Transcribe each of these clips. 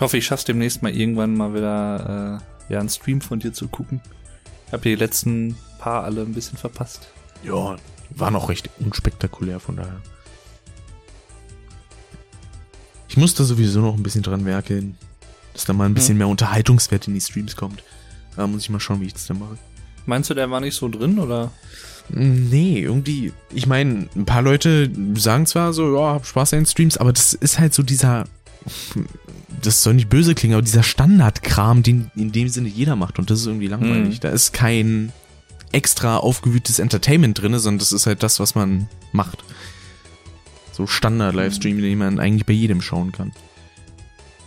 Ich hoffe, ich schaff's demnächst mal irgendwann mal wieder äh, ja, einen Stream von dir zu gucken. Ich habe die letzten paar alle ein bisschen verpasst. Ja, war noch recht unspektakulär, von daher. Ich muss da sowieso noch ein bisschen dran werkeln, dass da mal ein bisschen mehr Unterhaltungswert in die Streams kommt. Da muss ich mal schauen, wie ich das dann mache. Meinst du, der war nicht so drin oder? Nee, irgendwie, ich meine, ein paar Leute sagen zwar so, ja, hab Spaß an den Streams, aber das ist halt so dieser, das soll nicht böse klingen, aber dieser Standardkram, den in dem Sinne jeder macht und das ist irgendwie langweilig. Mhm. Da ist kein extra aufgewühltes Entertainment drin, sondern das ist halt das, was man macht. So Standard-Livestream, den man eigentlich bei jedem schauen kann.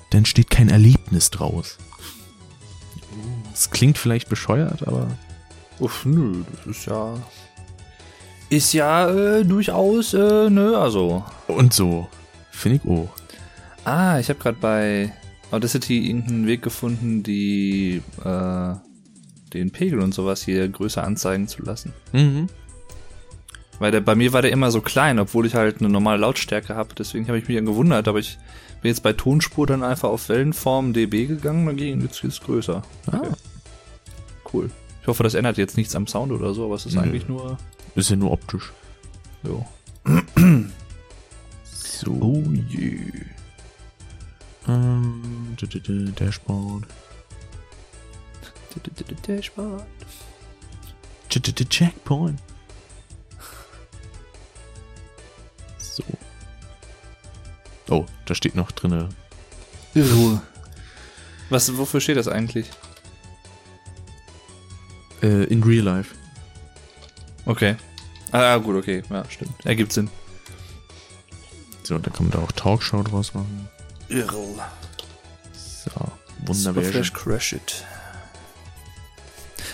Da entsteht kein Erlebnis draus. Es klingt vielleicht bescheuert, aber Uff, nö, das ist ja. Ist ja äh, durchaus, äh, nö, also. und so. Finde ich auch. Ah, ich habe gerade bei Audacity irgendeinen Weg gefunden, die äh, den Pegel und sowas hier größer anzeigen zu lassen. Mhm. Weil der, bei mir war der immer so klein, obwohl ich halt eine normale Lautstärke habe. Deswegen habe ich mich dann gewundert. Aber ich bin jetzt bei Tonspur dann einfach auf Wellenform dB gegangen. Dann ging jetzt ist größer. Ah. Cool. Ich hoffe, das ändert jetzt nichts am Sound oder so, aber es ist Nö. eigentlich nur. Ist ja nur optisch. Jo. So. Oh je. Ähm, Dashboard. Dashboard. Ch- ch- ch- Checkpoint. So. Oh, da steht noch drinne. Ruhe. Was, wofür steht das eigentlich? Äh, in real life. Okay. Ah, gut, okay. Ja, stimmt. Ergibt Sinn. So, da kann man da auch Talkshow draus machen. Irre. So, wunderbar. Superflash Crash It.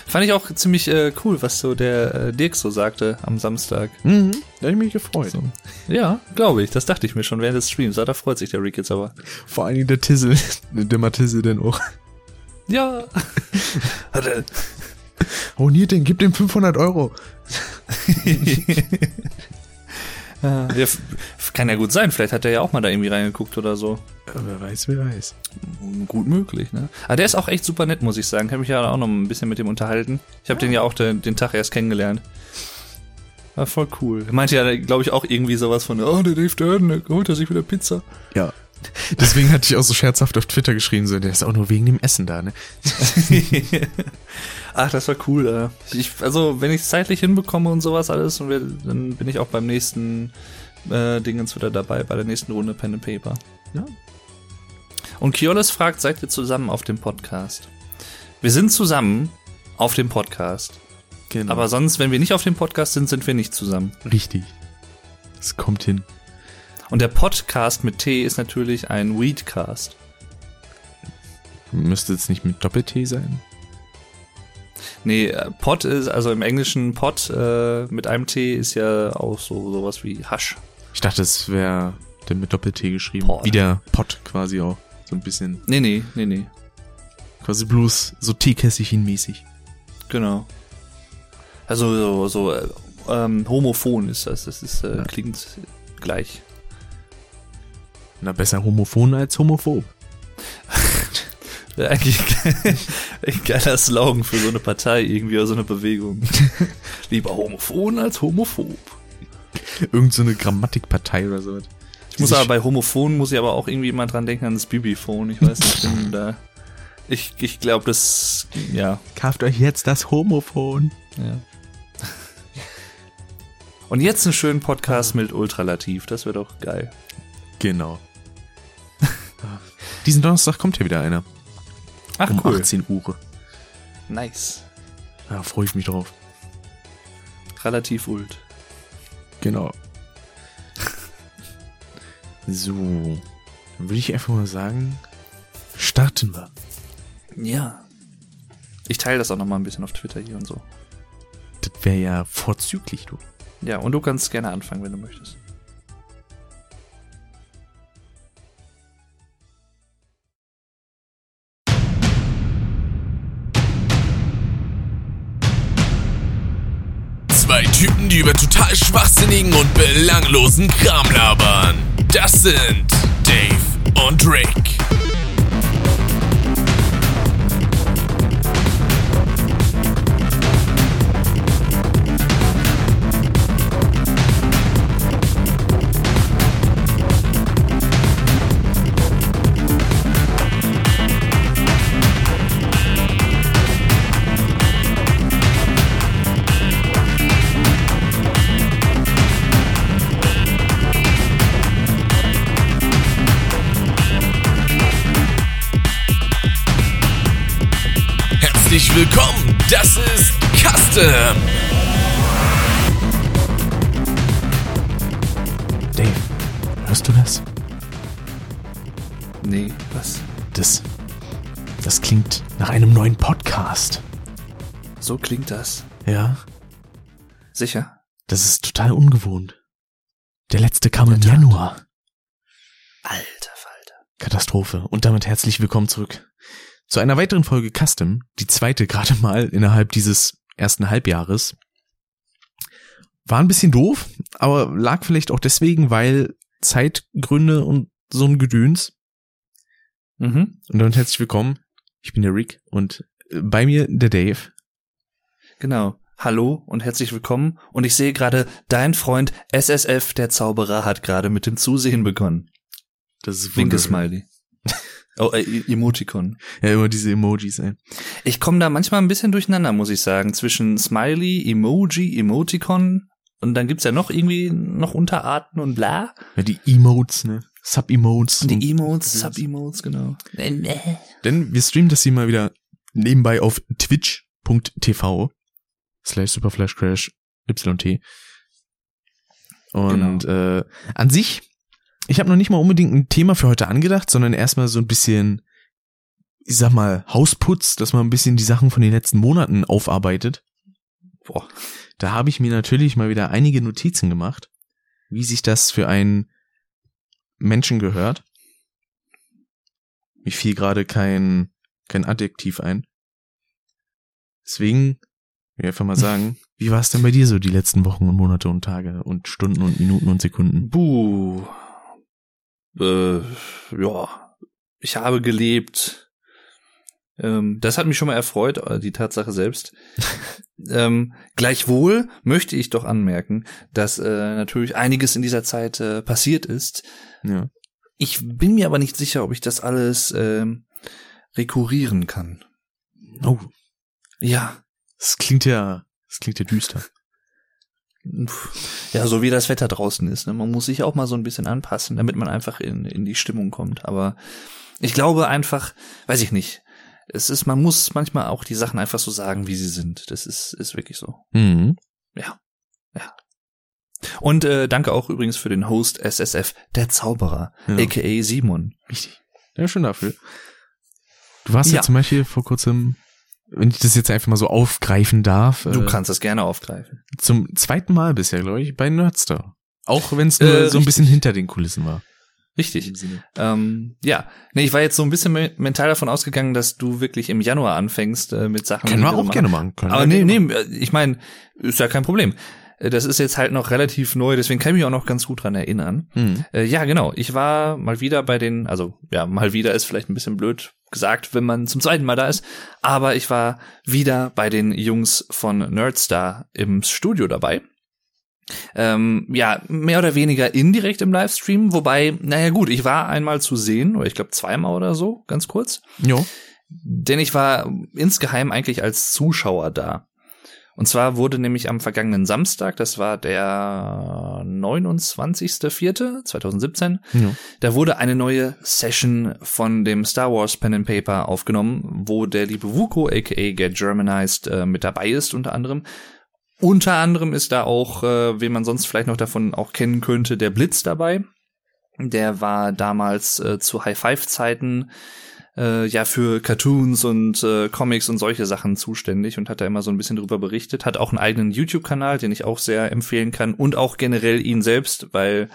Fand ich auch ziemlich äh, cool, was so der äh, Dirk so sagte am Samstag. Mhm, da hab ich mich gefreut. So. Ja, glaube ich. Das dachte ich mir schon während des Streams. Ah, da freut sich der Rick jetzt aber. Vor allen Dingen der Tizzle. der Matisse denn auch. Ja. Hat er. Nee, den gib dem 500 Euro. ja, kann ja gut sein. Vielleicht hat er ja auch mal da irgendwie reingeguckt oder so. Ja, wer weiß, wer weiß. Gut möglich, ne? Aber der ist auch echt super nett, muss ich sagen. Ich habe mich ja auch noch ein bisschen mit dem unterhalten. Ich habe den ja auch den, den Tag erst kennengelernt. War voll cool. Er meinte ja, glaube ich, auch irgendwie sowas von, oh, der Dave Durden, der holt er sich wieder Pizza. Ja. Deswegen hatte ich auch so scherzhaft auf Twitter geschrieben, so, der ist auch nur wegen dem Essen da, ne? Ach, das war cool. Äh. Ich, also, wenn ich es zeitlich hinbekomme und sowas alles, dann bin ich auch beim nächsten äh, Dingens wieder dabei, bei der nächsten Runde Pen and Paper. Ja. Und Kiolis fragt, seid ihr zusammen auf dem Podcast? Wir sind zusammen auf dem Podcast. Genau. Aber sonst, wenn wir nicht auf dem Podcast sind, sind wir nicht zusammen. richtig. Es kommt hin. Und der Podcast mit T ist natürlich ein Weedcast. Müsste jetzt nicht mit Doppel-T sein? Nee, äh, Pod ist, also im Englischen Pod äh, mit einem T ist ja auch so sowas wie Hasch. Ich dachte, es wäre denn mit Doppel-T geschrieben. Pod. Wie der Pot quasi auch. So ein bisschen. Nee, nee, nee, nee. Quasi bloß so Teekässchen-mäßig. Genau. Also so, so äh, ähm, homophon ist das. Das ist, äh, Ja. klingt gleich. Na, besser homophon als homophob. Eigentlich ein geiler Slogan für so eine Partei irgendwie oder so eine Bewegung. Lieber homophon als homophob. Irgend so eine Grammatikpartei oder so. Ich muss aber bei homophon muss ich aber auch irgendwie immer dran denken an das Bibiphone. Ich weiß nicht, ich bin da. Ich, ich glaube, das, ja, Kauft euch jetzt das Homophon. ja. Und jetzt einen schönen Podcast mit Ultralativ. Das wäre doch geil. Genau. Diesen Donnerstag kommt ja wieder einer. Ach, um 18 Uhr. Nice. Da freue ich mich drauf. Relativ ult. Genau. So. Dann würde ich einfach mal sagen, starten wir. Ja. Ich teile das auch noch mal ein bisschen auf Twitter hier und so. Das wäre ja vorzüglich, du. Ja, und du kannst gerne anfangen, wenn du möchtest. Zwei Typen, die über total schwachsinnigen und belanglosen Kram labern. Das sind Dave und Rick. Herzlich willkommen. Das ist Custom. Dave, hörst du das? Nee, was? Das, das klingt nach einem neuen Podcast. So klingt das. Ja, Sicher? das ist total ungewohnt. Der letzte kam im Tat. Januar. Alter Falter. Katastrophe. Und damit herzlich willkommen zurück zu einer weiteren Folge Custom, die zweite gerade mal innerhalb dieses ersten Halbjahres. War ein bisschen doof, aber lag vielleicht auch deswegen, weil Zeitgründe und so ein Gedöns. Mhm. Und damit herzlich willkommen. Ich bin der Rick und äh, bei mir der Dave. Genau. Hallo und herzlich willkommen. Und ich sehe gerade, dein Freund SSF, der Zauberer, hat gerade mit dem Zusehen begonnen. Das ist Winke-Smiley. Oh, äh, Emoticon. Ja, immer diese Emojis, ey. Ich komme da manchmal ein bisschen durcheinander, muss ich sagen, zwischen Smiley, Emoji, Emoticon und dann gibt's ja noch irgendwie noch Unterarten und bla. Ja, die Emotes, ne? Sub-Emotes. Die Emotes, Sub-Emotes, genau. Denn wir streamen das hier mal wieder nebenbei auf twitch.tv slash superflashcrash yt. Und äh, an sich, ich habe noch nicht mal unbedingt ein Thema für heute angedacht, sondern erstmal so ein bisschen, ich sag mal, Hausputz, dass man ein bisschen die Sachen von den letzten Monaten aufarbeitet. Boah. Da habe ich mir natürlich mal wieder einige Notizen gemacht, wie sich das für einen Menschen gehört. Mir fiel gerade kein, kein Adjektiv ein. Deswegen, will ich einfach mal sagen, wie war es denn bei dir so die letzten Wochen und Monate und Tage und Stunden und Minuten und Sekunden? Buh. Äh, ja. Ich habe gelebt. Ähm, das hat mich schon mal erfreut, äh, die Tatsache selbst. ähm, gleichwohl möchte ich doch anmerken, dass äh, natürlich einiges in dieser Zeit äh, passiert ist. Ja. Ich bin mir aber nicht sicher, ob ich das alles ähm, rekurrieren kann. Oh, Ja. das klingt ja, das klingt ja düster. Ja, so wie das Wetter draußen ist. Ne? Man muss sich auch mal so ein bisschen anpassen, damit man einfach in, in die Stimmung kommt. Aber ich glaube einfach, weiß ich nicht. Es ist, man muss manchmal auch die Sachen einfach so sagen, wie sie sind. Das ist, ist wirklich so. Mhm. Ja. Ja. Und äh, danke auch übrigens für den Host SSF, der Zauberer, Ja. aka Simon. Richtig. Ja, schon dafür. Du warst ja, Ja. zum Beispiel vor kurzem, wenn ich das jetzt einfach mal so aufgreifen darf, Du äh, kannst das gerne aufgreifen. zum zweiten Mal bisher, glaube ich, bei Nerdstar. Auch wenn es nur Äh, so ein bisschen hinter den Kulissen war. Richtig. Ähm, ja, nee, ich war jetzt so ein bisschen me- mental davon ausgegangen, dass du wirklich im Januar anfängst äh, mit Sachen. Können wir auch machen. gerne machen. Können Aber nee, nee, äh, ich meine, ist ja kein Problem. Äh, Das ist jetzt halt noch relativ neu, deswegen kann ich mich auch noch ganz gut dran erinnern. Mhm. Äh, ja, genau. Ich war mal wieder bei den, also ja, mal wieder ist vielleicht ein bisschen blöd gesagt, wenn man zum zweiten Mal da ist, aber ich war wieder bei den Jungs von Nerdstar im Studio dabei. Ähm, ja, mehr oder weniger indirekt im Livestream, wobei, naja gut, ich war einmal zu sehen, oder ich glaube zweimal oder so, ganz kurz. Jo. Denn ich war insgeheim eigentlich als Zuschauer da. Und zwar wurde nämlich am vergangenen Samstag, das war der 29.04.2017, Ja. da wurde eine neue Session von dem Star Wars Pen and Paper aufgenommen, wo der liebe Wuko, aka Get Germanized, äh, mit dabei ist unter anderem. Unter anderem ist da auch, äh, wen man sonst vielleicht noch davon auch kennen könnte, der Blitz dabei. Der war damals äh, zu High-Five-Zeiten äh, ja für Cartoons und äh, Comics und solche Sachen zuständig und hat da immer so ein bisschen drüber berichtet. Hat auch einen eigenen YouTube-Kanal, den ich auch sehr empfehlen kann und auch generell ihn selbst, weil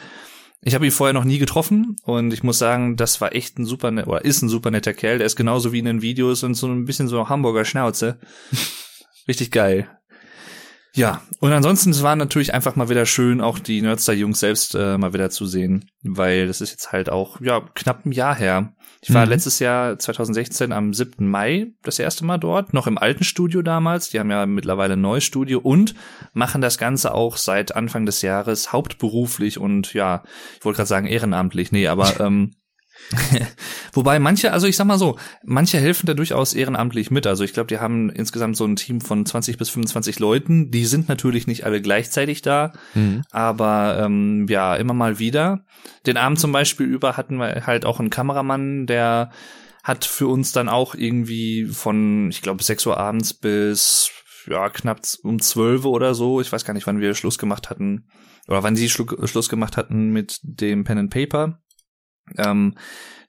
ich habe ihn vorher noch nie getroffen und ich muss sagen, das war echt ein super net- oder ist ein super netter Kerl. Der ist genauso wie in den Videos und so ein bisschen so Hamburger Schnauze. Richtig geil. Ja, und ansonsten, es war natürlich einfach mal wieder schön, auch die Nerdstar-Jungs selbst äh, mal wieder zu sehen, weil das ist jetzt halt auch, ja, knapp ein Jahr her. Ich war Mhm. letztes Jahr, 2016, am 7. Mai das erste Mal dort, noch im alten Studio damals. Die haben ja mittlerweile ein neues Studio und machen das Ganze auch seit Anfang des Jahres hauptberuflich und ja, ich wollte gerade sagen ehrenamtlich, nee, aber ähm, Wobei manche, also ich sag mal so, manche helfen da durchaus ehrenamtlich mit. Also ich glaube, die haben insgesamt so ein Team von 20 bis 25 Leuten. Die sind natürlich nicht alle gleichzeitig da, Mhm. aber ähm, ja, immer mal wieder. Den Abend zum Beispiel über hatten wir halt auch einen Kameramann, der hat für uns dann auch irgendwie von, ich glaube, 6 Uhr abends bis ja, knapp um 12 Uhr oder so. Ich weiß gar nicht, wann wir Schluss gemacht hatten. Oder wann sie Schlu Schluss gemacht hatten mit dem Pen and Paper. Ähm,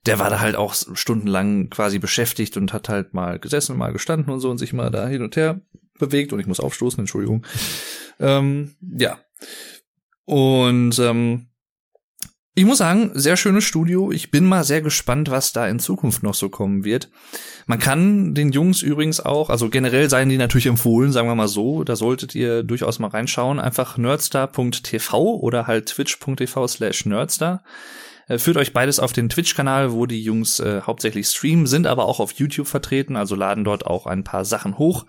der war da halt auch stundenlang quasi beschäftigt und hat halt mal gesessen mal gestanden und so und sich mal da hin und her bewegt und ich muss aufstoßen, Entschuldigung. Ähm, ja. Und ähm, ich muss sagen, sehr schönes Studio. Ich bin mal sehr gespannt, was da in Zukunft noch so kommen wird. Man kann den Jungs übrigens auch, also generell seien die natürlich empfohlen, sagen wir mal so, da solltet ihr durchaus mal reinschauen. Einfach nerdstar.tv oder halt twitch.tv slash nerdstar. Äh, führt euch beides auf den Twitch-Kanal, wo die Jungs äh, hauptsächlich streamen, sind aber auch auf YouTube vertreten, also laden dort auch ein paar Sachen hoch.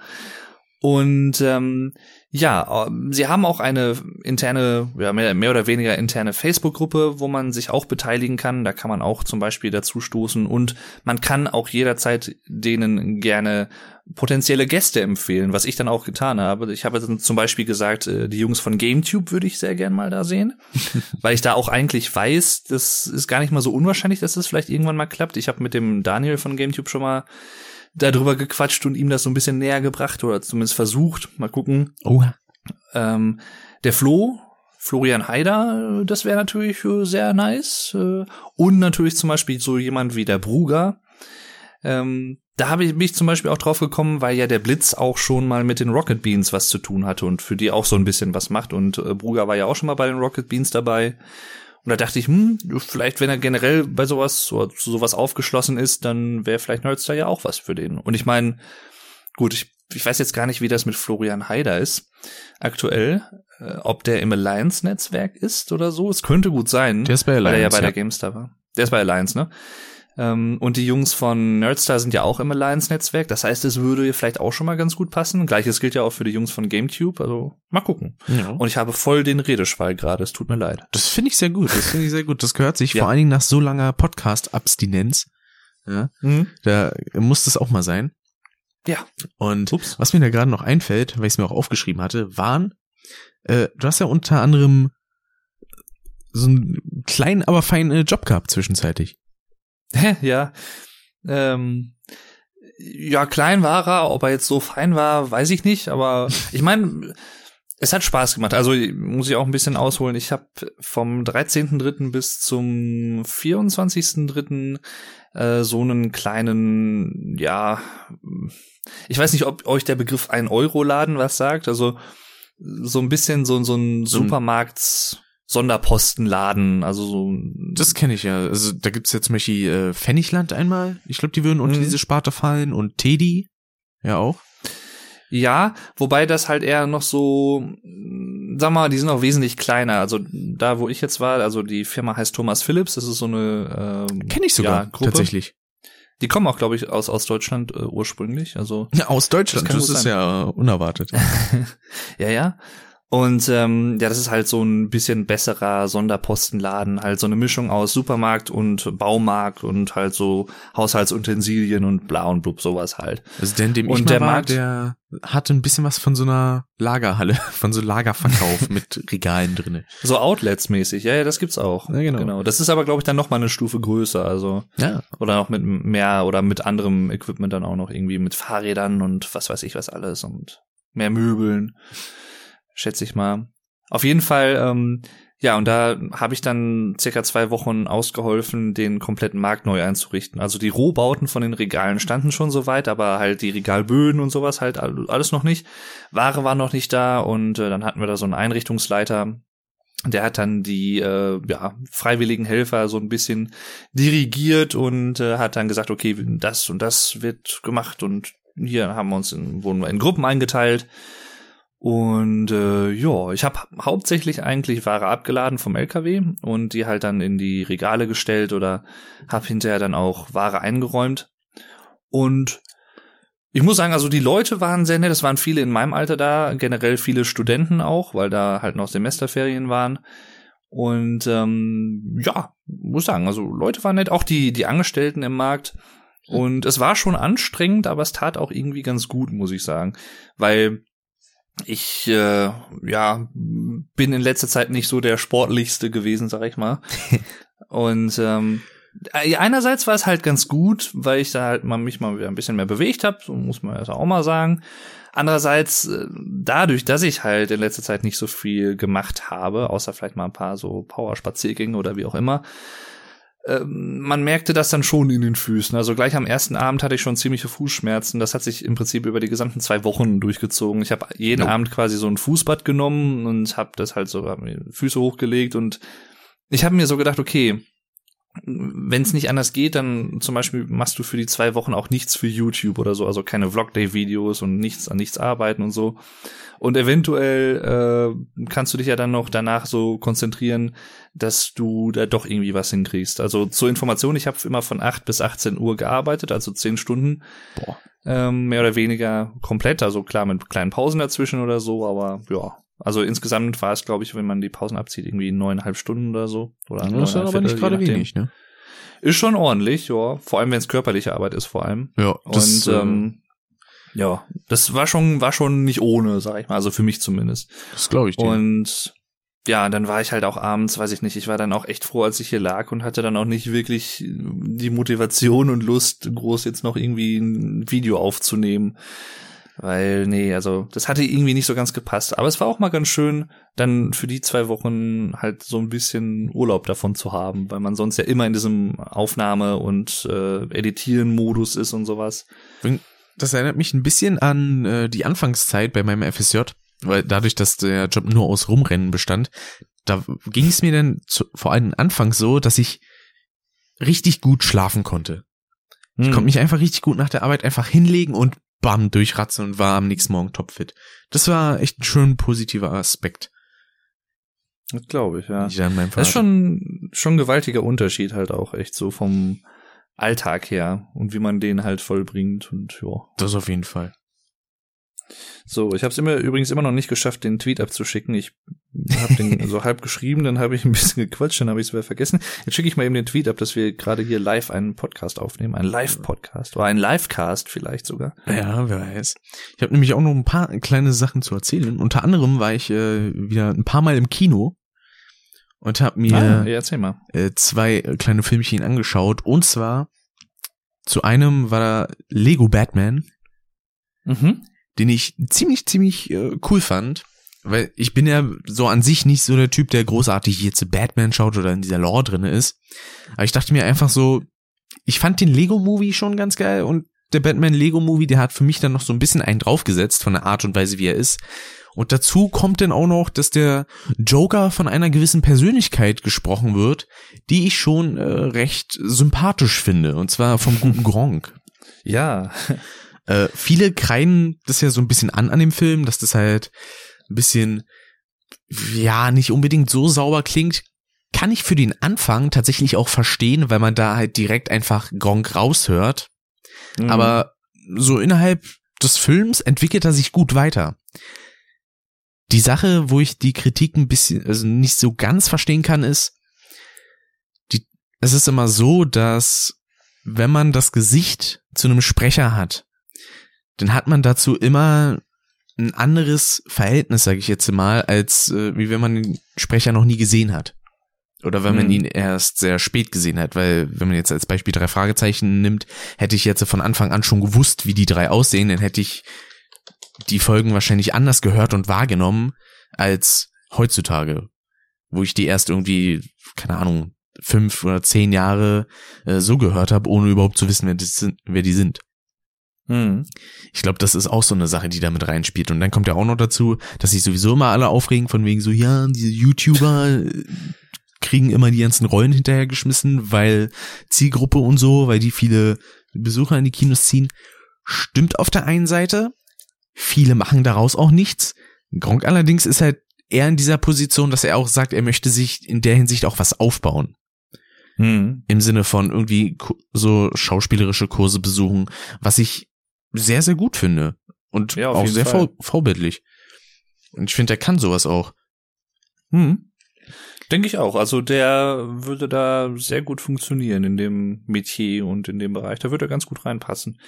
Und ähm, ja, ähm, sie haben auch eine interne, ja, mehr, mehr oder weniger interne Facebook-Gruppe, wo man sich auch beteiligen kann. Da kann man auch zum Beispiel dazu stoßen und man kann auch jederzeit denen gerne potenzielle Gäste empfehlen, was ich dann auch getan habe. Ich habe dann zum Beispiel gesagt, äh, die Jungs von GameTube würde ich sehr gern mal da sehen, weil ich da auch eigentlich weiß, das ist gar nicht mal so unwahrscheinlich, dass das vielleicht irgendwann mal klappt. Ich habe mit dem Daniel von GameTube schon mal darüber gequatscht und ihm das so ein bisschen näher gebracht oder zumindest versucht. Mal gucken. Oh. Ähm, der Flo, Florian Haider, das wäre natürlich äh, sehr nice. Äh, und natürlich zum Beispiel so jemand wie der Bruger. Ähm, da habe ich mich zum Beispiel auch drauf gekommen, weil ja der Blitz auch schon mal mit den Rocket Beans was zu tun hatte und für die auch so ein bisschen was macht. Und äh, Bruger war ja auch schon mal bei den Rocket Beans dabei. Und da dachte ich, hm, vielleicht, wenn er generell bei sowas, so, sowas aufgeschlossen ist, dann wäre vielleicht Nerdstar ja auch was für den. Und ich meine, gut, ich, ich weiß jetzt gar nicht, wie das mit Florian Haider ist aktuell, äh, ob der im Alliance-Netzwerk ist oder so. Es könnte gut sein, Der ist bei weil er ja Alliance, bei der ja. GameStar war. Der ist bei Alliance, ne? Ähm, und die Jungs von Nerdstar sind ja auch im Alliance-Netzwerk. Das heißt, es würde vielleicht auch schon mal ganz gut passen. Gleiches gilt ja auch für die Jungs von GameTube. Also mal gucken. Ja. Und ich habe voll den Redeschwall gerade. Es tut mir leid. Das finde ich sehr gut. Das finde ich sehr gut. Das gehört sich Ja. vor allen Dingen nach so langer Podcast-Abstinenz. Ja, da muss das auch mal sein. Ja. Und Ups. was mir da gerade noch einfällt, weil ich es mir auch aufgeschrieben hatte, waren, äh, du hast ja unter anderem so einen kleinen, aber feinen äh, Job gehabt zwischenzeitlich. ja. Ähm, ja, klein war er, ob er jetzt so fein war, weiß ich nicht, aber ich meine, es hat Spaß gemacht. Also muss ich auch ein bisschen ausholen. Ich habe vom 13.3. bis zum 24.3. Äh, so einen kleinen, ja, ich weiß nicht, ob euch der Begriff ein Euro Laden was sagt. Also so ein bisschen so, So ein- Supermarkt Sonderpostenladen, also so Das kenne ich ja. Also da gibt's ja zum Beispiel äh, Pfennigland einmal. Ich glaube, die würden unter Mhm. diese Sparte fallen und Teddy ja auch. Ja, wobei das halt eher noch so, sag mal, die sind auch wesentlich kleiner. Also da, wo ich jetzt war, also die Firma heißt Thomas Phillips, das ist so eine ähm, Kenne ich sogar ja, Gruppe. tatsächlich. Die kommen auch, glaube ich, aus, aus Deutschland äh, ursprünglich. Also Ja, aus Deutschland. Das Das, ist ja unerwartet. ja, ja. Und ähm, ja, das ist halt so ein bisschen besserer Sonderpostenladen, halt so eine Mischung aus Supermarkt und Baumarkt und halt so Haushaltsutensilien und bla und blub, sowas halt. Also der, in dem ich Und mal der war, Markt- der hatte ein bisschen was von so einer Lagerhalle, von so Lagerverkauf mit Regalen drinne. So Outlets-mäßig, ja, ja, das gibt's auch. Ja, genau. genau. Das ist aber, glaube ich, dann noch mal eine Stufe größer, also Ja. oder noch mit mehr oder mit anderem Equipment dann auch noch irgendwie mit Fahrrädern und was weiß ich was alles und mehr Möbeln, schätze ich mal. Auf jeden Fall, ähm, ja, und da habe ich dann circa zwei Wochen ausgeholfen, den kompletten Markt neu einzurichten. Also die Rohbauten von den Regalen standen schon soweit, aber halt die Regalböden und sowas halt all- alles noch nicht. Ware war noch nicht da und äh, dann hatten wir da so einen Einrichtungsleiter, der hat dann die äh, ja, freiwilligen Helfer so ein bisschen dirigiert und äh, hat dann gesagt, okay, das und das wird gemacht und hier haben wir uns in, wurden wir in Gruppen eingeteilt. Und äh, ja, ich habe hauptsächlich eigentlich Ware abgeladen vom LKW und die halt dann in die Regale gestellt oder habe hinterher dann auch Ware eingeräumt. Und ich muss sagen, also die Leute waren sehr nett, es waren viele in meinem Alter da, generell viele Studenten auch, weil da halt noch Semesterferien waren. Und ähm, ja, muss sagen, also Leute waren nett, auch die, die Angestellten im Markt. Und es war schon anstrengend, aber es tat auch irgendwie ganz gut, muss ich sagen. Weil ich äh, ja bin in letzter Zeit nicht so der sportlichste gewesen, sag ich mal. Und ähm, Äh, Einerseits war es halt ganz gut, weil ich da halt mal mich mal wieder ein bisschen mehr bewegt habe, so muss man das auch mal sagen. Andererseits, äh, dadurch, dass ich halt in letzter Zeit nicht so viel gemacht habe, außer vielleicht mal ein paar so Power-Spaziergänge oder wie auch immer, man merkte das dann schon in den Füßen. Also gleich am ersten Abend hatte ich schon ziemliche Fußschmerzen. Das hat sich im Prinzip über die gesamten zwei Wochen durchgezogen. Ich habe jeden No. Abend quasi so ein Fußbad genommen und habe das halt so Füße hochgelegt und ich habe mir so gedacht, okay, wenn es nicht anders geht, dann zum Beispiel machst du für die zwei Wochen auch nichts für YouTube oder so, also keine Vlog-Day-Videos und nichts an nichts arbeiten und so. Und eventuell äh, kannst du dich ja dann noch danach so konzentrieren, dass du da doch irgendwie was hinkriegst. Also zur Information, ich habe immer von 8 bis 18 Uhr gearbeitet, also 10 Stunden. Boah. Ähm, mehr oder weniger komplett, also klar mit kleinen Pausen dazwischen oder so, aber ja. Also insgesamt war es, glaube ich, wenn man die Pausen abzieht, irgendwie neuneinhalb Stunden oder so. Oder Das ist aber nicht gerade wenig, ne? Ist schon ordentlich, ja. Vor allem, wenn es körperliche Arbeit ist, vor allem. Ja, Und ähm, ja, das war schon, war schon nicht ohne, sag ich mal, also für mich zumindest. das glaube ich dir. Und ja, dann war ich halt auch abends, weiß ich nicht, ich war dann auch echt froh, als ich hier lag und hatte dann auch nicht wirklich die Motivation und Lust, groß jetzt noch irgendwie ein Video aufzunehmen. Weil, nee, also das hatte irgendwie nicht so ganz gepasst. Aber es war auch mal ganz schön, dann für die zwei Wochen halt so ein bisschen Urlaub davon zu haben, weil man sonst ja immer in diesem Aufnahme- und äh, Editieren-Modus ist und sowas. Das erinnert mich ein bisschen an äh, die Anfangszeit bei meinem FSJ, weil dadurch, dass der Job nur aus Rumrennen bestand, da ging es mir dann zu, vor allem anfangs so, dass ich richtig gut schlafen konnte. Ich Hm. konnte mich einfach richtig gut nach der Arbeit einfach hinlegen und bam, durchratzen und war am nächsten Morgen topfit. Das war echt ein schön positiver Aspekt. Das glaube ich, ja. ich Das ist schon, schon ein gewaltiger Unterschied halt auch echt so vom Alltag her und wie man den halt vollbringt und ja. Das auf jeden Fall. So, ich habe es immer übrigens immer noch nicht geschafft, den Tweet abzuschicken. Ich habe den so halb geschrieben, dann habe ich ein bisschen gequatscht, dann habe ich es wieder vergessen. Jetzt schicke ich mal eben den Tweet ab, dass wir gerade hier live einen Podcast aufnehmen, einen Live-Podcast oder einen Livecast vielleicht sogar. Ja, wer weiß. Ich habe nämlich auch noch ein paar kleine Sachen zu erzählen. Unter anderem war ich äh, wieder ein paar Mal im Kino und habe mir Ah, ja, äh, zwei kleine Filmchen angeschaut. Und zwar zu einem war da Lego Batman, Mhm. Den ich ziemlich, ziemlich äh, cool fand. Weil ich bin ja so an sich nicht so der Typ, der großartig jetzt Batman schaut oder in dieser Lore drinne ist. Aber ich dachte mir einfach so, ich fand den Lego-Movie schon ganz geil und der Batman Lego-Movie, der hat für mich dann noch so ein bisschen einen draufgesetzt von der Art und Weise, wie er ist. Und dazu kommt dann auch noch, dass der Joker von einer gewissen Persönlichkeit gesprochen wird, die ich schon äh, recht sympathisch finde. Und zwar vom guten Gronk. Ja, Äh, viele kreiden das ja so ein bisschen an an dem Film, dass das halt ein bisschen, ja, nicht unbedingt so sauber klingt. Kann ich für den Anfang tatsächlich auch verstehen, weil man da halt direkt einfach Gronk raushört. Mhm. Aber so innerhalb des Films entwickelt er sich gut weiter. Die Sache, wo ich die Kritik ein bisschen, also nicht so ganz verstehen kann, ist, die, es ist immer so, dass wenn man das Gesicht zu einem Sprecher hat, dann hat man dazu immer ein anderes Verhältnis, sage ich jetzt mal, als äh, wie wenn man den Sprecher noch nie gesehen hat. Oder wenn man Hm. ihn erst sehr spät gesehen hat, weil wenn man jetzt als Beispiel drei Fragezeichen nimmt, hätte ich jetzt von Anfang an schon gewusst, wie die drei aussehen, dann hätte ich die Folgen wahrscheinlich anders gehört und wahrgenommen als heutzutage, wo ich die erst irgendwie, keine Ahnung, fünf oder zehn Jahre äh, so gehört habe, ohne überhaupt zu wissen, wer, das sind, wer die sind. Mhm. Ich glaube, das ist auch so eine Sache, die da mit reinspielt. Und dann kommt ja auch noch dazu, dass sich sowieso immer alle aufregen von wegen so, ja, diese YouTuber äh, kriegen immer die ganzen Rollen hinterhergeschmissen, weil Zielgruppe und so, weil die viele Besucher in die Kinos ziehen. Stimmt auf der einen Seite. Viele machen daraus auch nichts. Gronk allerdings ist halt eher in dieser Position, dass er auch sagt, er möchte sich in der Hinsicht auch was aufbauen Mhm. im Sinne von irgendwie so schauspielerische Kurse besuchen, was ich sehr, sehr gut finde. Und Ja, auch sehr vor, vorbildlich. Und ich finde, der kann sowas auch. Mhm. Denke ich auch. Also der würde da sehr gut funktionieren in dem Metier und in dem Bereich. Da würde er ganz gut reinpassen.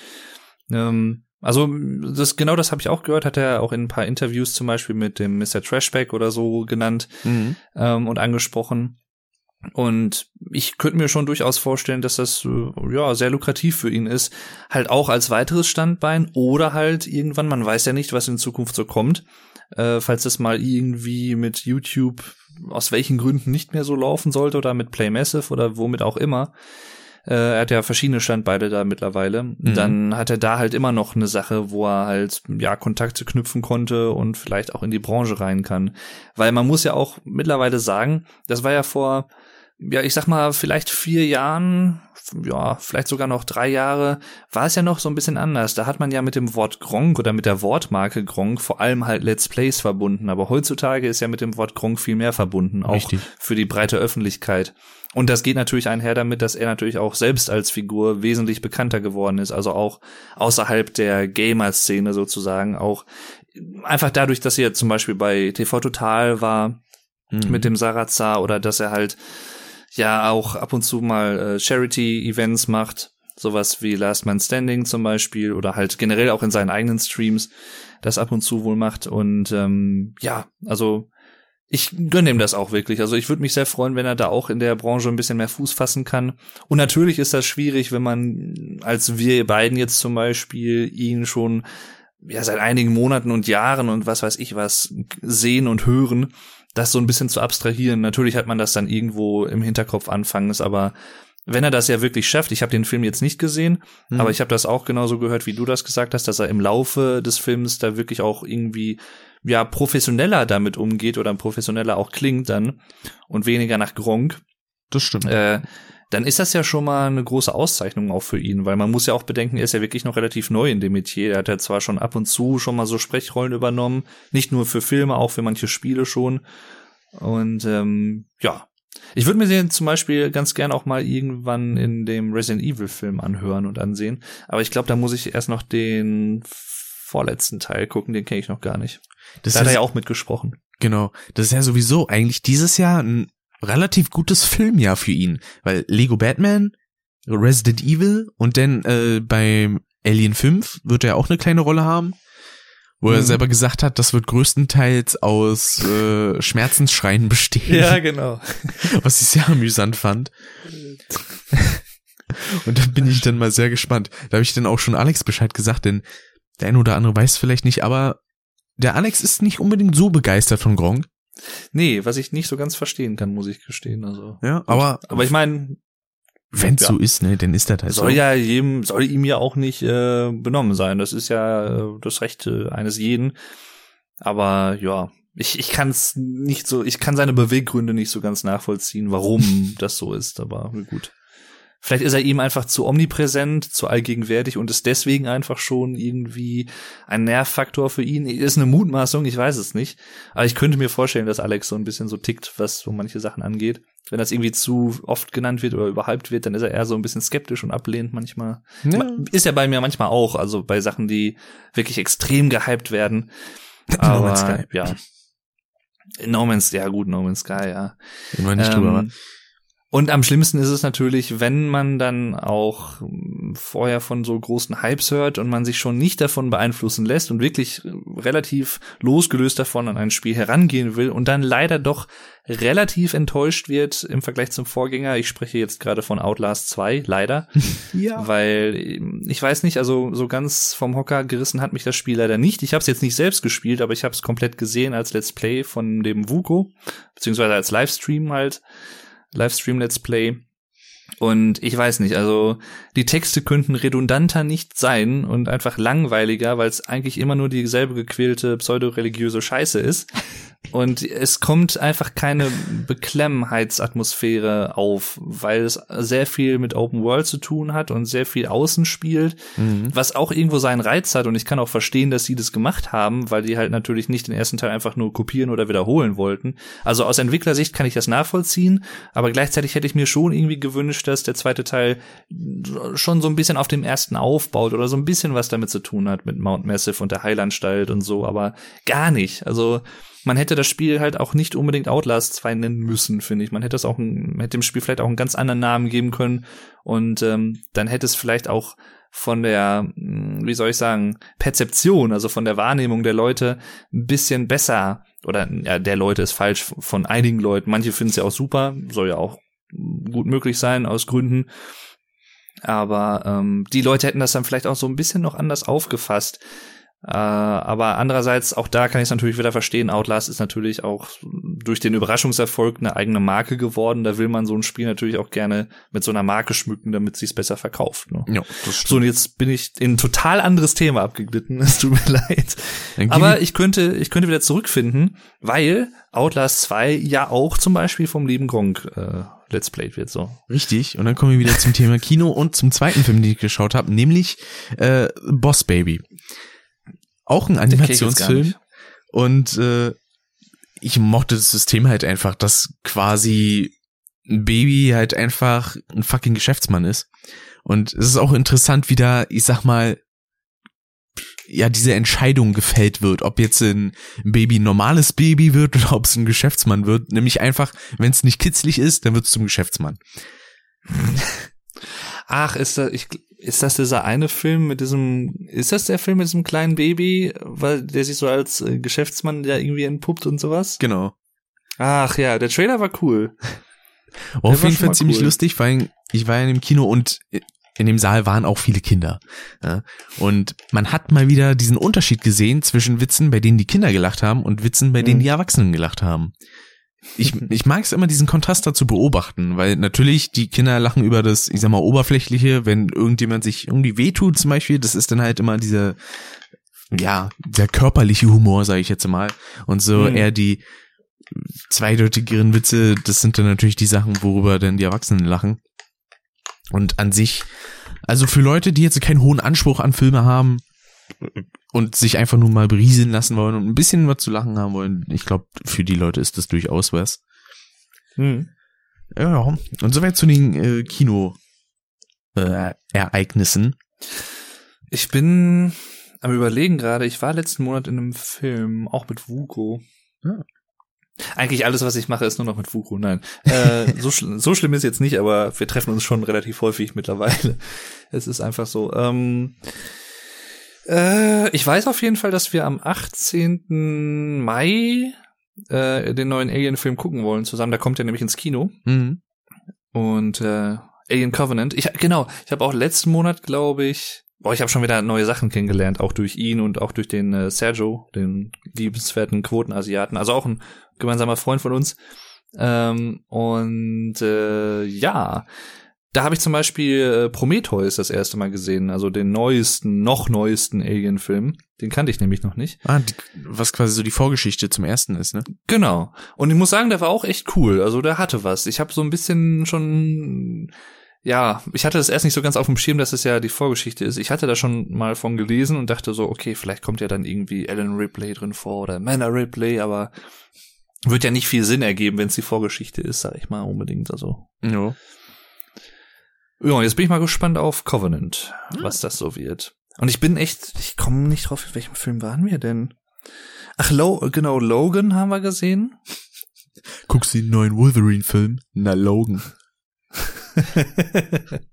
Ähm, also das genau das habe ich auch gehört, hat er auch in ein paar Interviews zum Beispiel mit dem Mr. Trashback oder so genannt ähm, und angesprochen. Und ich könnte mir schon durchaus vorstellen, dass das äh, ja sehr lukrativ für ihn ist, halt auch als weiteres Standbein oder halt irgendwann, man weiß ja nicht, was in Zukunft so kommt, äh, falls das mal irgendwie mit YouTube aus welchen Gründen nicht mehr so laufen sollte oder mit Play Massive oder womit auch immer. Äh, er hat ja verschiedene Standbeine da mittlerweile. Mhm. Dann hat er da halt immer noch eine Sache, wo er halt ja Kontakte knüpfen konnte und vielleicht auch in die Branche rein kann. Weil man muss ja auch mittlerweile sagen, das war ja vor ja, ich sag mal, vielleicht vier Jahren, ja, vielleicht sogar noch drei Jahre, war es ja noch so ein bisschen anders. Da hat man ja mit dem Wort Gronk oder mit der Wortmarke Gronk vor allem halt Let's Plays verbunden. Aber heutzutage ist ja mit dem Wort Gronk viel mehr verbunden, auch Richtig. für die breite Öffentlichkeit. Und das geht natürlich einher damit, dass er natürlich auch selbst als Figur wesentlich bekannter geworden ist, also auch außerhalb der Gamer-Szene sozusagen, auch einfach dadurch, dass er zum Beispiel bei TV Total war, mhm. mit dem Sarazar oder dass er halt ja auch ab und zu mal äh, Charity-Events macht, sowas wie Last Man Standing zum Beispiel oder halt generell auch in seinen eigenen Streams das ab und zu wohl macht und ähm, ja, also ich gönne ihm das auch wirklich. Also ich würde mich sehr freuen, wenn er da auch in der Branche ein bisschen mehr Fuß fassen kann. Und natürlich ist das schwierig, wenn man als wir beiden jetzt zum Beispiel ihn schon ja seit einigen Monaten und Jahren und was weiß ich was sehen und hören das so ein bisschen zu abstrahieren. Natürlich hat man das dann irgendwo im Hinterkopf anfangs, aber wenn er das ja wirklich schafft, ich habe den Film jetzt nicht gesehen, mhm. aber ich habe das auch genauso gehört, wie du das gesagt hast, dass er im Laufe des Films da wirklich auch irgendwie ja professioneller damit umgeht oder professioneller auch klingt dann und weniger nach Gronk. Das stimmt. Äh, dann ist das ja schon mal eine große Auszeichnung auch für ihn, weil man muss ja auch bedenken, er ist ja wirklich noch relativ neu in dem Metier. Er hat ja zwar schon ab und zu schon mal so Sprechrollen übernommen, nicht nur für Filme, auch für manche Spiele schon. Und ähm, ja, ich würde mir den zum Beispiel ganz gern auch mal irgendwann in dem Resident Evil Film anhören und ansehen. Aber ich glaube, da muss ich erst noch den vorletzten Teil gucken, den kenne ich noch gar nicht. Das da hat er ja auch mitgesprochen. Genau. Das ist ja sowieso eigentlich dieses Jahr ein relativ gutes Filmjahr für ihn, weil Lego Batman, Resident Evil und dann äh, beim Alien 5 wird er auch eine kleine Rolle haben, wo mhm. er selber gesagt hat, das wird größtenteils aus äh, Schmerzensschreien bestehen. Ja, genau. Was ich sehr amüsant fand. und da bin ich dann mal sehr gespannt. Da habe ich dann auch schon Alex Bescheid gesagt, denn der eine oder andere weiß vielleicht nicht, aber der Alex ist nicht unbedingt so begeistert von Gronk. Nee, was ich nicht so ganz verstehen kann, muss ich gestehen. Also. Ja, aber. Aber ich meine. Wenn ja. so ist, ne, dann ist das halt soll so. ja jedem, soll ihm ja auch nicht äh, benommen sein. Das ist ja äh, das Recht äh, eines jeden. Aber ja, ich, ich kann es nicht so, ich kann seine Beweggründe nicht so ganz nachvollziehen, warum das so ist, aber gut. Vielleicht ist er ihm einfach zu omnipräsent, zu allgegenwärtig und ist deswegen einfach schon irgendwie ein Nervfaktor für ihn. Ist eine Mutmaßung, ich weiß es nicht. Aber ich könnte mir vorstellen, dass Alex so ein bisschen so tickt, was so manche Sachen angeht. Wenn das irgendwie zu oft genannt wird oder überhyped wird, dann ist er eher so ein bisschen skeptisch und ablehnt manchmal. Ja. Ist er bei mir manchmal auch, also bei Sachen, die wirklich extrem gehypt werden. Aber, no Man's Sky. ja. No Man's, ja gut, No Man's Sky, ja. Immer nicht ähm, drüber, und am schlimmsten ist es natürlich, wenn man dann auch vorher von so großen Hypes hört und man sich schon nicht davon beeinflussen lässt und wirklich relativ losgelöst davon an ein Spiel herangehen will und dann leider doch relativ enttäuscht wird im Vergleich zum Vorgänger. Ich spreche jetzt gerade von Outlast 2, leider. ja. Weil ich weiß nicht, also so ganz vom Hocker gerissen hat mich das Spiel leider nicht. Ich habe es jetzt nicht selbst gespielt, aber ich habe es komplett gesehen als Let's Play von dem Vuko, beziehungsweise als Livestream halt. Livestream-Let's Play. Und ich weiß nicht, also die Texte könnten redundanter nicht sein und einfach langweiliger, weil es eigentlich immer nur dieselbe gequälte pseudoreligiöse Scheiße ist. Und es kommt einfach keine Beklemmheitsatmosphäre auf, weil es sehr viel mit Open World zu tun hat und sehr viel außen spielt, mhm. was auch irgendwo seinen Reiz hat. Und ich kann auch verstehen, dass sie das gemacht haben, weil die halt natürlich nicht den ersten Teil einfach nur kopieren oder wiederholen wollten. Also aus Entwicklersicht kann ich das nachvollziehen, aber gleichzeitig hätte ich mir schon irgendwie gewünscht, dass der zweite Teil schon so ein bisschen auf dem ersten aufbaut oder so ein bisschen was damit zu tun hat mit Mount Massive und der Heilanstalt und so, aber gar nicht. Also man hätte das Spiel halt auch nicht unbedingt Outlast 2 nennen müssen, finde ich. Man hätte es auch, ein, hätte dem Spiel vielleicht auch einen ganz anderen Namen geben können und ähm, dann hätte es vielleicht auch von der, hm, wie soll ich sagen, Perzeption, also von der Wahrnehmung der Leute ein bisschen besser oder ja, der Leute ist falsch, von einigen Leuten. Manche finden es ja auch super, soll ja auch gut möglich sein aus Gründen. Aber ähm, die Leute hätten das dann vielleicht auch so ein bisschen noch anders aufgefasst. Äh, aber andererseits, auch da kann ich es natürlich wieder verstehen, Outlast ist natürlich auch durch den Überraschungserfolg eine eigene Marke geworden. Da will man so ein Spiel natürlich auch gerne mit so einer Marke schmücken, damit es sich besser verkauft. Ne? Ja, So, und jetzt bin ich in ein total anderes Thema abgeglitten. Es tut mir leid. Aber ich könnte, ich könnte wieder zurückfinden, weil Outlast 2 ja auch zum Beispiel vom lieben Gronk äh, Let's Played wird so. Richtig, und dann kommen wir wieder zum Thema Kino und zum zweiten Film, den ich geschaut habe, nämlich äh, Boss Baby. Auch ein Animationsfilm. Und äh, ich mochte das System halt einfach, dass quasi ein Baby halt einfach ein fucking Geschäftsmann ist. Und es ist auch interessant, wie da, ich sag mal, ja, diese Entscheidung gefällt wird, ob jetzt ein Baby ein normales Baby wird oder ob es ein Geschäftsmann wird. Nämlich einfach, wenn es nicht kitzlig ist, dann wird es zum Geschäftsmann. Ach, ist das, ich, ist das dieser eine Film mit diesem, ist das der Film mit diesem kleinen Baby, weil der sich so als äh, Geschäftsmann da irgendwie entpuppt und sowas? Genau. Ach ja, der Trailer war cool. War auf jeden Fall ziemlich cool. lustig, weil ich war ja in dem Kino und in dem Saal waren auch viele Kinder. Ja? Und man hat mal wieder diesen Unterschied gesehen zwischen Witzen, bei denen die Kinder gelacht haben und Witzen, bei denen Mhm. die Erwachsenen gelacht haben. Ich, ich mag es immer, diesen Kontrast dazu beobachten, weil natürlich die Kinder lachen über das, ich sag mal, Oberflächliche, wenn irgendjemand sich irgendwie wehtut zum Beispiel, das ist dann halt immer dieser, ja, der körperliche Humor, sage ich jetzt mal. Und so Mhm. eher die zweideutigeren Witze, das sind dann natürlich die Sachen, worüber dann die Erwachsenen lachen. Und an sich, also für Leute, die jetzt keinen hohen Anspruch an Filme haben und sich einfach nur mal berieseln lassen wollen und ein bisschen was zu lachen haben wollen, ich glaube, für die Leute ist das durchaus was. Hm. Ja, und soweit zu den äh, Kino äh, Ereignissen. Ich bin am überlegen gerade, ich war letzten Monat in einem Film, auch mit Vuko. Ja. Eigentlich alles, was ich mache, ist nur noch mit Vuko. Nein, äh, so, schl so schlimm ist jetzt nicht, aber wir treffen uns schon relativ häufig mittlerweile. Es ist einfach so. Ähm, äh, ich weiß auf jeden Fall, dass wir am 18. Mai äh, den neuen Alien-Film gucken wollen zusammen. Da kommt er nämlich ins Kino Mhm. und äh, Alien Covenant. Ich genau, ich habe auch letzten Monat, glaube ich, boah, ich habe schon wieder neue Sachen kennengelernt, auch durch ihn und auch durch den äh, Sergio, den liebenswerten Quotenasiaten, also auch ein gemeinsamer Freund von uns. Ähm, und äh, ja, da habe ich zum Beispiel äh, Prometheus das erste Mal gesehen, also den neuesten, noch neuesten Alien-Film. Den kannte ich nämlich noch nicht. Ah, die, was quasi so die Vorgeschichte zum ersten ist, ne? Genau. Und ich muss sagen, der war auch echt cool. Also der hatte was. Ich habe so ein bisschen schon, ja, ich hatte das erst nicht so ganz auf dem Schirm, dass es ja die Vorgeschichte ist. Ich hatte da schon mal von gelesen und dachte so, okay, vielleicht kommt ja dann irgendwie Alan Ripley drin vor oder Manna Ripley, aber wird ja nicht viel Sinn ergeben, wenn es die Vorgeschichte ist, sag ich mal unbedingt. Also Ja. ja, jetzt bin ich mal gespannt auf Covenant, was das so wird. Und ich bin echt, ich komme nicht drauf, in welchem Film waren wir denn? Ach, Lo genau, Logan haben wir gesehen. Guckst du den neuen Wolverine-Film? Na, Logan.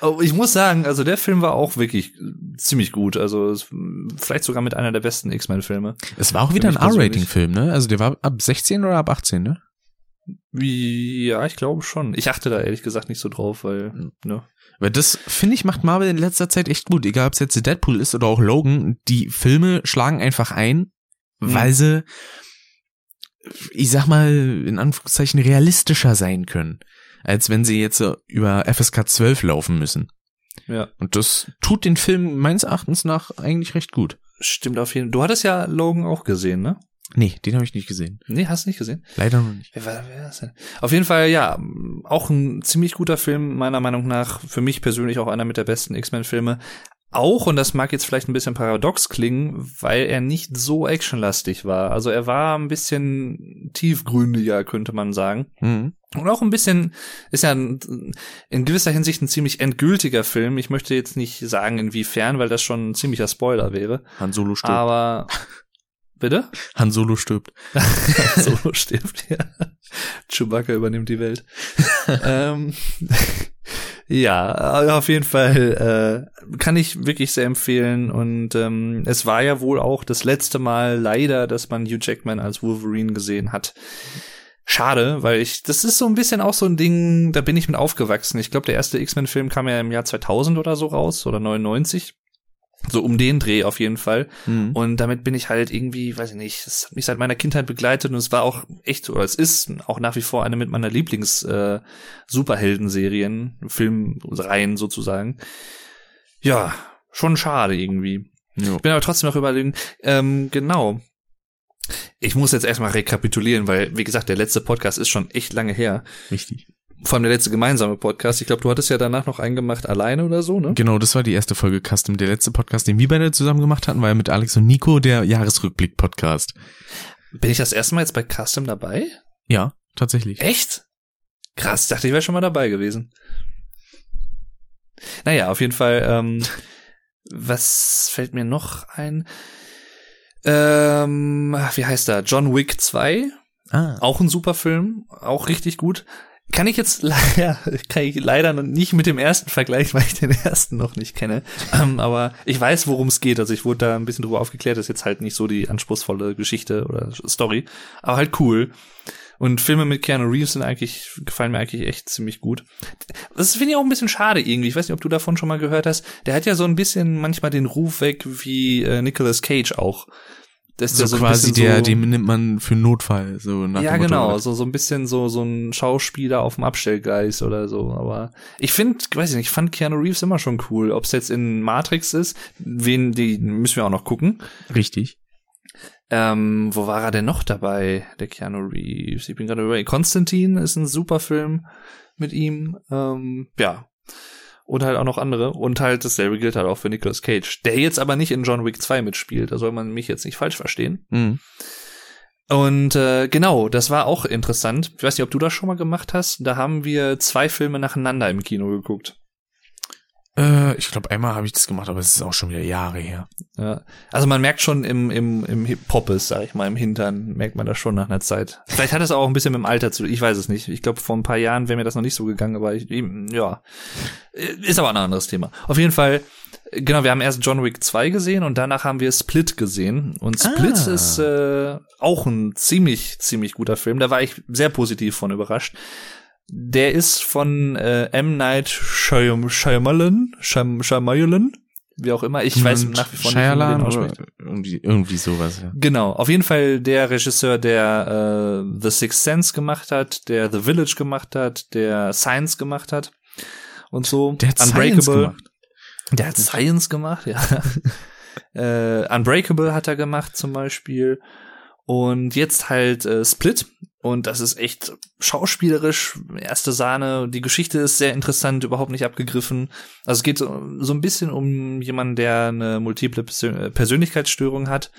oh, ich muss sagen, also der Film war auch wirklich ziemlich gut. Also vielleicht sogar mit einer der besten X-Men-Filme. Es war auch wieder ein. R-Rating-Film, ne? Also der war ab 16 oder ab 18, ne? Ja, ich glaube schon. Ich achte da ehrlich gesagt nicht so drauf, weil, ne. Weil das, finde ich, macht Marvel in letzter Zeit echt gut. Egal, ob es jetzt Deadpool ist oder auch Logan. Die Filme schlagen einfach ein, Mhm. weil sie, ich sag mal, in Anführungszeichen realistischer sein können. Als wenn sie jetzt über FSK 12 laufen müssen. Ja, Und das tut den Film meines Erachtens nach eigentlich recht gut. stimmt auf jeden Fall. Du hattest ja Logan auch gesehen, ne? Nee, den habe ich nicht gesehen. Nee, hast du nicht gesehen? Leider noch nicht. Wer wer war das denn? Auf jeden Fall, ja, auch ein ziemlich guter Film, meiner Meinung nach. Für mich persönlich auch einer mit der besten X-Men-Filme. Auch, und das mag jetzt vielleicht ein bisschen paradox klingen, weil er nicht so actionlastig war. Also er war ein bisschen tiefgründiger, könnte man sagen. Mhm. Und auch ein bisschen, ist ja in gewisser Hinsicht ein ziemlich endgültiger Film. Ich möchte jetzt nicht sagen, inwiefern, weil das schon ein ziemlicher Spoiler wäre. Han Solo stirbt. Aber, bitte? Han Solo stirbt. Solo stirbt, ja. Chewbacca übernimmt die Welt. ähm, ja, auf jeden Fall äh, kann ich wirklich sehr empfehlen. Und ähm, es war ja wohl auch das letzte Mal leider, dass man Hugh Jackman als Wolverine gesehen hat. schade, weil ich, das ist so ein bisschen auch so ein Ding, da bin ich mit aufgewachsen. Ich glaube, der erste X-Men-Film kam ja im Jahr 2000 oder so raus oder 99. So um den Dreh auf jeden Fall. Mhm. Und damit bin ich halt irgendwie, weiß ich nicht, es hat mich seit meiner Kindheit begleitet und es war auch echt, oder es ist auch nach wie vor eine mit meiner Lieblings-Superhelden-Serien, Filmreihen sozusagen. Ja, schon schade irgendwie. Ich bin aber trotzdem noch überlegen, ähm, genau. Ich muss jetzt erstmal rekapitulieren, weil, wie gesagt, der letzte Podcast ist schon echt lange her. Richtig. Vor allem der letzte gemeinsame Podcast. Ich glaube, du hattest ja danach noch einen gemacht alleine oder so, ne? Genau, das war die erste Folge Custom. Der letzte Podcast, den wir beide zusammen gemacht hatten, war ja mit Alex und Nico der Jahresrückblick-Podcast. Bin ich das erste Mal jetzt bei Custom dabei? Ja, tatsächlich. Echt? Krass, ich dachte, ich wäre schon mal dabei gewesen. Naja, auf jeden Fall, ähm, was fällt mir noch ein? Ähm, wie heißt er? John Wick 2, Ah, auch ein super Film, auch richtig gut. Kann ich jetzt leider, kann ich leider nicht mit dem ersten vergleichen, weil ich den ersten noch nicht kenne. Ähm, aber ich weiß, worum es geht. Also ich wurde da ein bisschen drüber aufgeklärt. Das ist jetzt halt nicht so die anspruchsvolle Geschichte oder Story, aber halt cool. Und Filme mit Keanu Reeves sind eigentlich, gefallen mir eigentlich echt ziemlich gut. Das finde ich auch ein bisschen schade irgendwie. Ich weiß nicht, ob du davon schon mal gehört hast. Der hat ja so ein bisschen manchmal den Ruf weg wie äh, Nicolas Cage auch. Das ist so, ja so quasi der, so, den nimmt man für Notfall, so nach ja, genau, so, so ein bisschen so, so ein Schauspieler auf dem Abstellgleis oder so. Aber ich finde, weiß ich nicht, ich fand Keanu Reeves immer schon cool. Ob es jetzt in Matrix ist, wen, die müssen wir auch noch gucken. Richtig. Ähm, wo war er denn noch dabei, der Keanu Reeves? Ich bin gerade über. Konstantin ist ein super Film mit ihm. Ähm, ja. Und halt auch noch andere. Und halt dasselbe gilt halt auch für Nicolas Cage. Der jetzt aber nicht in John Wick 2 mitspielt. Da soll man mich jetzt nicht falsch verstehen. Mhm. Und äh, genau, das war auch interessant. Ich weiß nicht, ob du das schon mal gemacht hast. Da haben wir zwei Filme nacheinander im Kino geguckt. Äh, ich glaube, einmal habe ich das gemacht, aber es ist auch schon wieder Jahre her. Ja. Also man merkt schon im, im, im Hip- Poppes, sag ich mal, im Hintern, merkt man das schon nach einer Zeit. Vielleicht hat es auch ein bisschen mit dem Alter zu, ich weiß es nicht. Ich glaube, vor ein paar Jahren wäre mir das noch nicht so gegangen, aber ich, ja. Ist aber ein anderes Thema. Auf jeden Fall, genau, wir haben erst John Wick 2 gesehen und danach haben wir Split gesehen. Und Split Ah. ist äh, auch ein ziemlich, ziemlich guter Film. Da war ich sehr positiv von überrascht. Der ist von äh, M. Night Shyam- Shyamalan, Shyam- Shyamalan, wie auch immer. Ich weiß nach wie vor nicht, wie man den irgendwie, irgendwie sowas, ja. Genau, auf jeden Fall der Regisseur, der äh, The Sixth Sense gemacht hat, der The Village gemacht hat, der Science gemacht hat und so. Der hat Science gemacht. Der hat Science gemacht, ja. äh, Unbreakable hat er gemacht zum Beispiel. Und jetzt halt äh, Split. Und das ist echt schauspielerisch, erste Sahne. Die Geschichte ist sehr interessant, überhaupt nicht abgegriffen. Also es geht so, so ein bisschen um jemanden, der eine multiple Persön Persönlichkeitsstörung hat.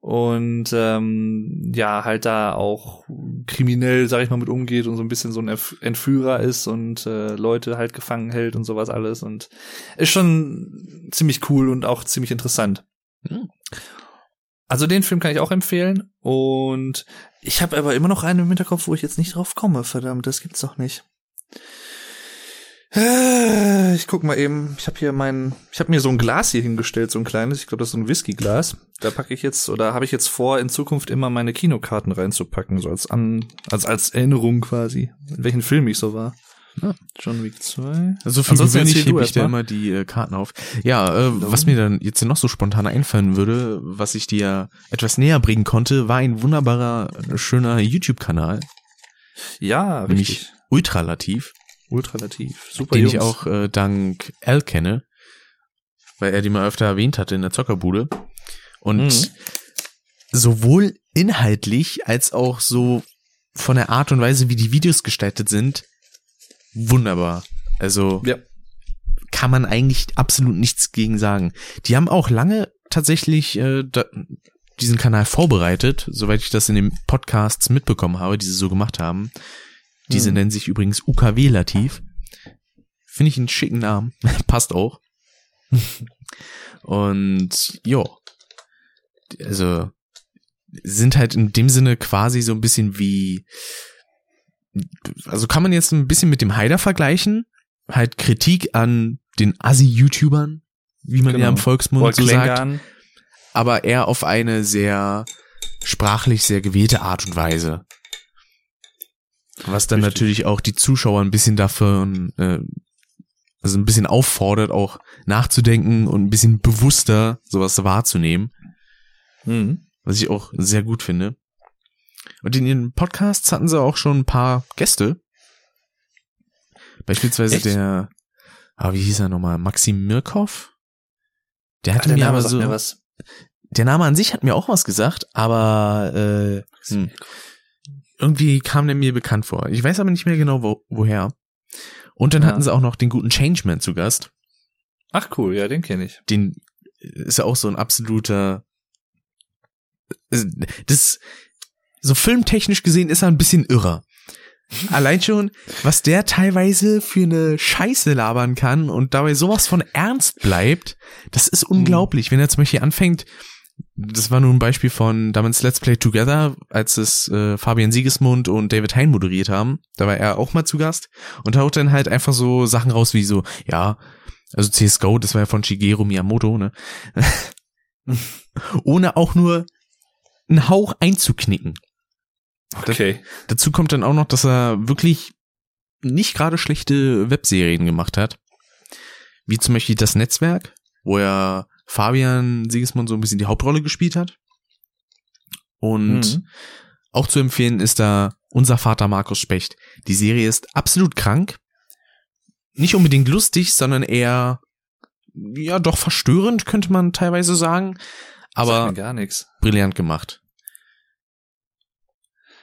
Und ähm, ja, halt da auch kriminell, sag ich mal, mit umgeht und so ein bisschen so ein Entführer ist und äh, Leute halt gefangen hält und sowas alles. Und ist schon ziemlich cool und auch ziemlich interessant. Hm. Also den Film kann ich auch empfehlen. Und ich habe aber immer noch einen im Hinterkopf, wo ich jetzt nicht drauf komme. Verdammt, das gibt's doch nicht. Äh, Ich guck mal eben. Ich habe hier mein, ich habe mir so ein Glas hier hingestellt, so ein kleines. Ich glaube, das ist so ein Whiskyglas. Da packe ich jetzt oder habe ich jetzt vor, in Zukunft immer meine Kinokarten reinzupacken, so als an, als als Erinnerung quasi, in welchen Film ich so war. Ja. John Wick 2. Also für Ansonsten gewöhnlich hebe ich da immer die äh, Karten auf. Ja, äh, was mir dann jetzt noch so spontan einfallen würde, was ich dir etwas näher bringen konnte, war ein wunderbarer, äh, schöner YouTube-Kanal, Ja, nämlich richtig. Ultralativ, Ultralativ. Super den Jungs. ich auch äh, dank Al kenne, weil er die mal öfter erwähnt hatte in der Zockerbude. Und Mhm. sowohl inhaltlich als auch so von der Art und Weise, wie die Videos gestaltet sind, wunderbar. Also Ja. kann man eigentlich absolut nichts gegen sagen. Die haben auch lange tatsächlich äh, da, diesen Kanal vorbereitet, soweit ich das in den Podcasts mitbekommen habe, die sie so gemacht haben. Diese Hm. nennen sich übrigens UKW Lativ. Finde ich einen schicken Namen. Passt auch. Und jo. Also sind halt in dem Sinne quasi so ein bisschen wie also kann man jetzt ein bisschen mit dem Haider vergleichen. Halt Kritik an den Assi-YouTubern, wie man ja Genau. im Volksmund Paul so sagt, Klängern. aber eher auf eine sehr sprachlich sehr gewählte Art und Weise. Was dann Richtig. natürlich auch die Zuschauer ein bisschen dafür, äh, also ein bisschen auffordert, auch nachzudenken und ein bisschen bewusster sowas wahrzunehmen, Mhm. was ich auch sehr gut finde. Und in ihren Podcasts hatten sie auch schon ein paar Gäste. Beispielsweise Echt? der, ah, wie hieß er nochmal, Maxim Mirkov? Der Ach, hatte der mir Name aber so, mir was. der Name an sich hat mir auch was gesagt, aber äh, hm, irgendwie kam der mir bekannt vor. Ich weiß aber nicht mehr genau, wo, woher. Und dann Ja. hatten sie auch noch den guten Changeman zu Gast. Ach cool, ja, den kenne ich. Den ist ja auch so ein absoluter. äh, Das so filmtechnisch gesehen ist er ein bisschen irrer. Allein schon, was der teilweise für eine Scheiße labern kann und dabei sowas von ernst bleibt, das ist unglaublich. Wenn er zum Beispiel anfängt, das war nur ein Beispiel von damals Let's Play Together, als es äh, Fabian Siegesmund und David Hein moderiert haben. Da war er auch mal zu Gast und haut dann halt einfach so Sachen raus wie so, ja, also CSGO, das war ja von Shigeru Miyamoto, ne? Ohne auch nur einen Hauch einzuknicken. Okay. Dazu kommt dann auch noch, dass er wirklich nicht gerade schlechte Webserien gemacht hat. Wie zum Beispiel das Netzwerk, wo er Fabian Siegesmund so ein bisschen die Hauptrolle gespielt hat. Und Mhm. auch zu empfehlen ist da unser Vater Markus Specht. Die Serie ist absolut krank. Nicht unbedingt lustig, sondern eher, ja, doch verstörend, könnte man teilweise sagen. Aber gar nichts. brillant gemacht.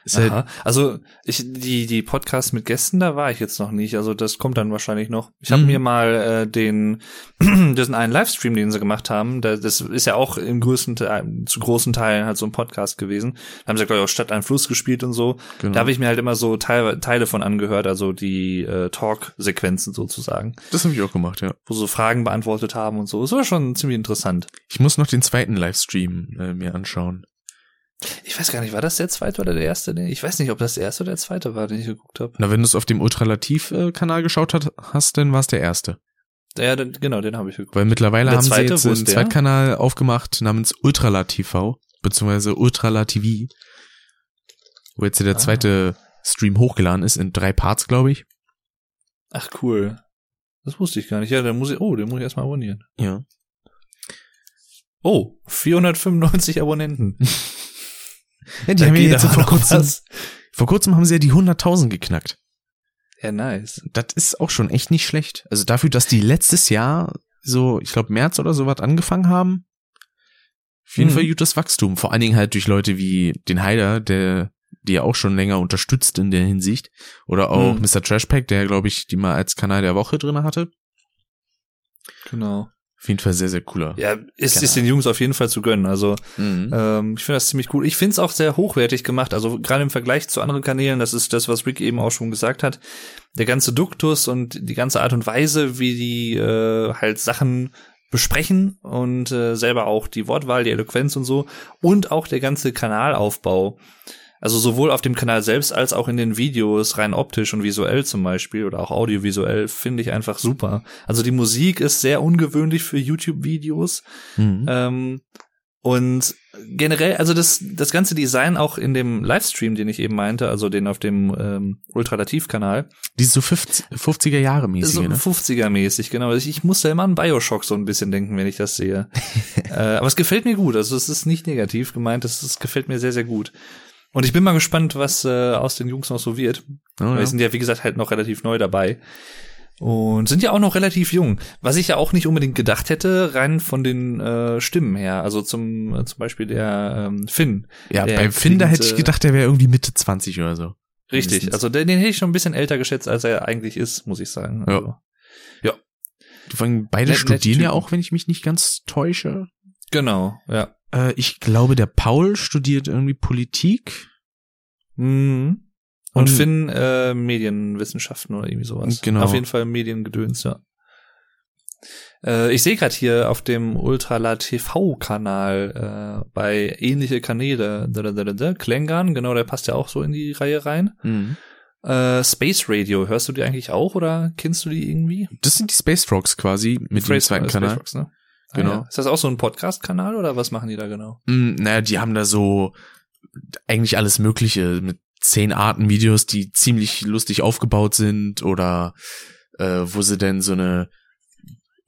Ist halt, Aha. Also ich die die Podcasts mit Gästen, da war ich jetzt noch nicht. Also das kommt dann wahrscheinlich noch. Ich habe Mhm. mir mal äh, den diesen einen Livestream, den sie gemacht haben, da, das ist ja auch im größten Teil, zu großen Teilen halt so ein Podcast gewesen. Da haben sie glaube ich auch Stadt ein Fluss gespielt und so. genau. Da habe ich mir halt immer so Teile, Teile von angehört, also die äh, Talk-Sequenzen sozusagen, das habe ich auch gemacht, ja. wo so Fragen beantwortet haben und so. Das war schon ziemlich interessant. Ich muss noch den zweiten Livestream äh, mir anschauen. Ich weiß gar nicht, war das der zweite oder der erste? Ich weiß nicht, ob das der erste oder der zweite war, den ich geguckt habe. Na, wenn du es auf dem Ultralativ-Kanal geschaut hast, dann war es der erste. Ja, den, genau, den habe ich geguckt. Weil mittlerweile haben zweite, sie jetzt einen? Zweitkanal aufgemacht namens Ultrala-TV, beziehungsweise Ultrala-TV, wo jetzt der Ah. zweite Stream hochgeladen ist, in drei Parts, glaube ich. Ach cool. Das wusste ich gar nicht. Ja, dann muss ich, oh, den muss ich erstmal abonnieren. Ja. Oh, 495 Abonnenten. ja die Da haben ja jetzt vor kurzem, was. vor kurzem haben sie ja die 100.000 geknackt. Ja, nice. Das ist auch schon echt nicht schlecht. Also dafür, dass die letztes Jahr so, ich glaube März oder so was angefangen haben. Auf jeden Mhm. Fall gutes Wachstum. Vor allen Dingen halt durch Leute wie den Heider, der die ja auch schon länger unterstützt in der Hinsicht. Oder auch Mhm. Mr. Trashpack, der, glaube ich, die mal als Kanal der Woche drinne hatte. Genau. Auf jeden Fall sehr, sehr cooler. Ja, ist, ist den Jungs auf jeden Fall zu gönnen. Also, Mhm. ähm, ich finde das ziemlich cool. Ich finde es auch sehr hochwertig gemacht. Also, gerade im Vergleich zu anderen Kanälen, das ist das, was Rick eben auch schon gesagt hat. Der ganze Duktus und die ganze Art und Weise, wie die äh, halt Sachen besprechen und äh, selber auch die Wortwahl, die Eloquenz und so und auch der ganze Kanalaufbau. Also sowohl auf dem Kanal selbst als auch in den Videos, rein optisch und visuell zum Beispiel oder auch audiovisuell, finde ich einfach super. Also die Musik ist sehr ungewöhnlich für YouTube-Videos. Mhm. Ähm, und generell, also das, das ganze Design auch in dem Livestream, den ich eben meinte, also den auf dem ähm, Ultralativ-Kanal, Die ist so 50, 50er Jahre mäßig, so ne? 50er-mäßig, genau. Ich, ich muss da immer an Bioshock so ein bisschen denken, wenn ich das sehe. äh, aber es gefällt mir gut, also es ist nicht negativ gemeint, es, es gefällt mir sehr, sehr gut. Und ich bin mal gespannt, was äh, aus den Jungs noch so wird. Oh, ja. die sind ja, wie gesagt, halt noch relativ neu dabei. Und sind ja auch noch relativ jung. Was ich ja auch nicht unbedingt gedacht hätte, rein von den äh, Stimmen her. Also zum, äh, zum Beispiel der ähm, Finn. ja, der bei Finn, da hätte ich äh, gedacht, der wäre irgendwie Mitte 20 oder so. Richtig. Mindestens. Also den, den hätte ich schon ein bisschen älter geschätzt, als er eigentlich ist, muss ich sagen. Ja. Also, Vor allem beide Net- studieren ja Typen. auch, wenn ich mich nicht ganz täusche. Genau, ja. Äh, ich glaube, der Paul studiert irgendwie Politik. Mhm. Und, Und- Finn äh, Medienwissenschaften oder irgendwie sowas. Genau. Auf jeden Fall Mediengedöns, ja. Äh, ich sehe gerade hier auf dem Ultrala TV-Kanal äh, bei ähnliche Kanäle, da, da, da, da, da, Klängern, genau, der passt ja auch so in die Reihe rein. Mhm. Äh, Space Radio, hörst du die eigentlich auch oder kennst du die irgendwie? Das sind die Space Frogs quasi mit dem Space- zweiten äh, Kanal. Space Rocks, ne? Ah, Genau. ja. Ist das auch so ein Podcast-Kanal oder was machen die da genau? Mm, naja, die haben da so eigentlich alles Mögliche mit zehn Arten Videos, die ziemlich lustig aufgebaut sind oder äh, wo sie denn so eine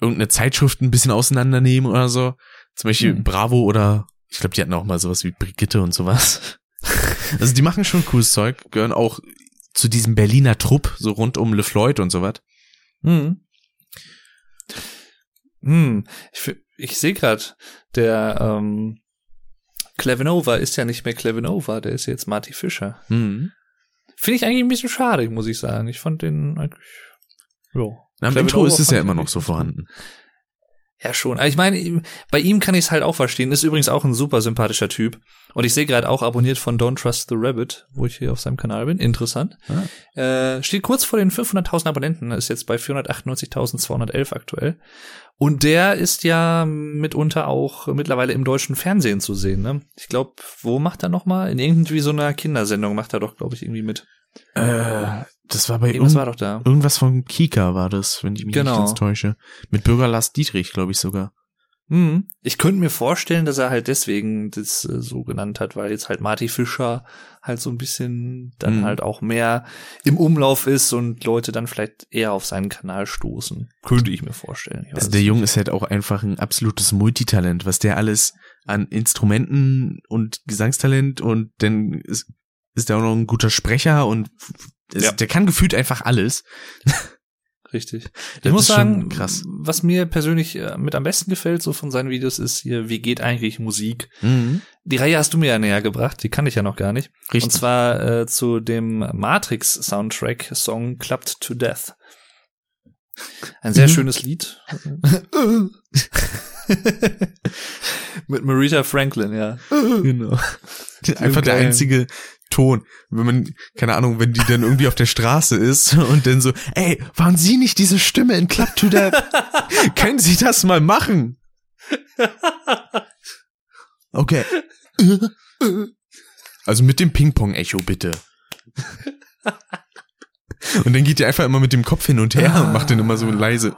irgendeine Zeitschrift ein bisschen auseinandernehmen oder so. Zum Beispiel Hm. Bravo oder ich glaube, die hatten auch mal sowas wie Brigitte und sowas. also die machen schon cooles Zeug, gehören auch zu diesem Berliner Trupp, so rund um LeFloid und sowas. Hm. Hm. Ich, ich sehe gerade, der ähm, Clevenova ist ja nicht mehr Clevenova, der ist jetzt Marty Fischer. Mhm. Finde ich eigentlich ein bisschen schade, muss ich sagen. Ich fand den eigentlich. Ja. Am Intro ist es ja immer noch so vorhanden. Ja, schon. Aber Ich meine, bei ihm kann ich es halt auch verstehen. Ist übrigens auch ein super sympathischer Typ. Und ich sehe gerade auch abonniert von Don't Trust the Rabbit, wo ich hier auf seinem Kanal bin. Interessant. Äh, steht kurz vor den 500.000 Abonnenten, ist jetzt bei 498.211 aktuell. Und der ist ja mitunter auch mittlerweile im deutschen Fernsehen zu sehen. Ne? Ich glaube, wo macht er noch mal? In irgendwie so einer Kindersendung macht er doch, glaube ich, irgendwie mit. Äh, das war bei Irgendwas irgend war doch da. irgendwas von Kika war das, wenn ich mich Genau. nicht ganz täusche. Mit Bürger Lars Dietrich, glaube ich sogar. Mhm. Ich könnte mir vorstellen, dass er halt deswegen das äh, so genannt hat, weil jetzt halt Marty Fischer halt so ein bisschen dann Mhm. halt auch mehr im Umlauf ist und Leute dann vielleicht eher auf seinen Kanal stoßen. Könnte ich mir vorstellen. Ich Also der. Junge ist halt auch einfach ein absolutes Multitalent, was der alles an Instrumenten und Gesangstalent und dann ist, ist er auch noch ein guter Sprecher und es- Ja. der kann gefühlt einfach alles. Richtig. Ich Das muss sagen, krass. was mir persönlich äh, mit am besten gefällt, so von seinen Videos, ist hier, wie geht eigentlich Musik? Mhm. Die Reihe hast du mir ja näher gebracht, die kann ich ja noch gar nicht. Richtig. Und zwar äh, zu dem Matrix-Soundtrack-Song Clubbed to Death. Ein sehr Mhm. schönes Lied. Mit Marita Franklin, ja. Genau. Einfach der einzige Ton. Wenn man, keine Ahnung, wenn die dann irgendwie auf der Straße ist und dann so, ey, waren Sie nicht diese Stimme in Club to Death? Können Sie das mal machen? Okay. Also mit dem Ping-Pong-Echo bitte. Und dann geht die einfach immer mit dem Kopf hin und her und macht dann immer so leise.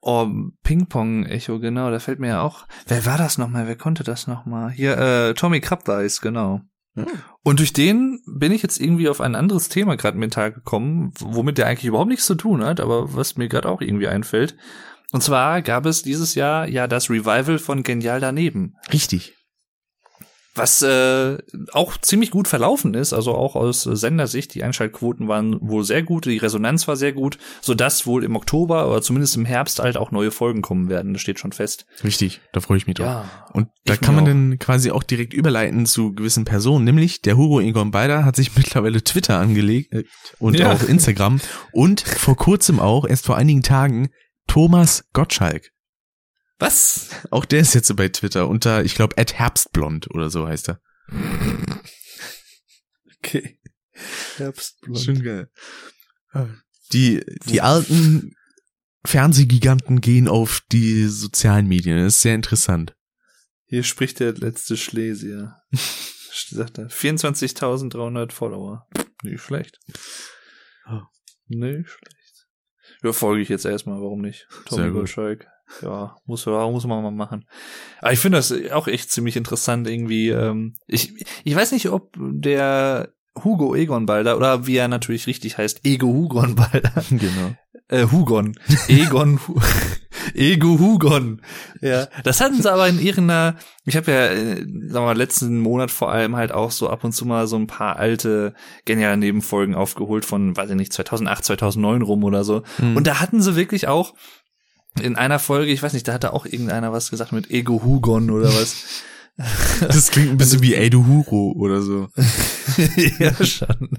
Oh, Ping-Pong-Echo, genau, da fällt mir ja auch. Wer war das nochmal? Wer konnte das nochmal? Hier, äh, Tommy Krabweis, genau. Und durch den bin ich jetzt irgendwie auf ein anderes Thema gerade mental gekommen, womit der eigentlich überhaupt nichts zu tun hat, aber was mir gerade auch irgendwie einfällt. Und zwar gab es dieses Jahr ja das Revival von Genial daneben, Richtig. Was äh, auch ziemlich gut verlaufen ist, also auch aus Sendersicht. Die Einschaltquoten waren wohl sehr gut, die Resonanz war sehr gut, sodass wohl im Oktober oder zumindest im Herbst halt auch neue Folgen kommen werden. Das steht schon fest. Richtig. Da freue ich mich drauf. Ja. Und da kann man auch. dann quasi auch direkt überleiten zu gewissen Personen, nämlich der Hugo Egon Balder hat sich mittlerweile Twitter angelegt äh, und Ja. auch Instagram und vor kurzem auch, erst vor einigen Tagen, Thomas Gottschalk. Was? Auch der ist jetzt bei Twitter unter, ich glaube, Herbstblond oder so heißt er. Okay. Herbstblond. geil. Die, die alten Fernsehgiganten gehen auf die sozialen Medien. Das ist sehr interessant. Hier spricht der letzte Schlesier. Sagt er. 24.300 Follower. Nicht schlecht. Oh. Nicht schlecht. Ja, folge ich jetzt erstmal, warum nicht? Tommy. Gottschalk. Ja, muss, muss man mal machen. Aber ich finde das auch echt ziemlich interessant irgendwie. Ähm, ich, ich weiß nicht, ob der Hugo Egon Balder oder wie er natürlich richtig heißt, Ego Hugon Balder, genau. äh, Hugon. Egon. Ego Hugon. Ja. Das hatten sie aber in ihrer, ich habe ja, äh, sagen wir mal, letzten Monat vor allem halt auch so ab und zu mal so ein paar alte geniale Nebenfolgen aufgeholt von, weiß ich nicht, 2008, 2009 rum oder so. Hm. Und da hatten sie wirklich auch in einer Folge, ich weiß nicht, da hatte auch irgendeiner was gesagt mit Ego Hugon oder was. Das klingt ein bisschen wie Ey du Huro oder so. ja, schon.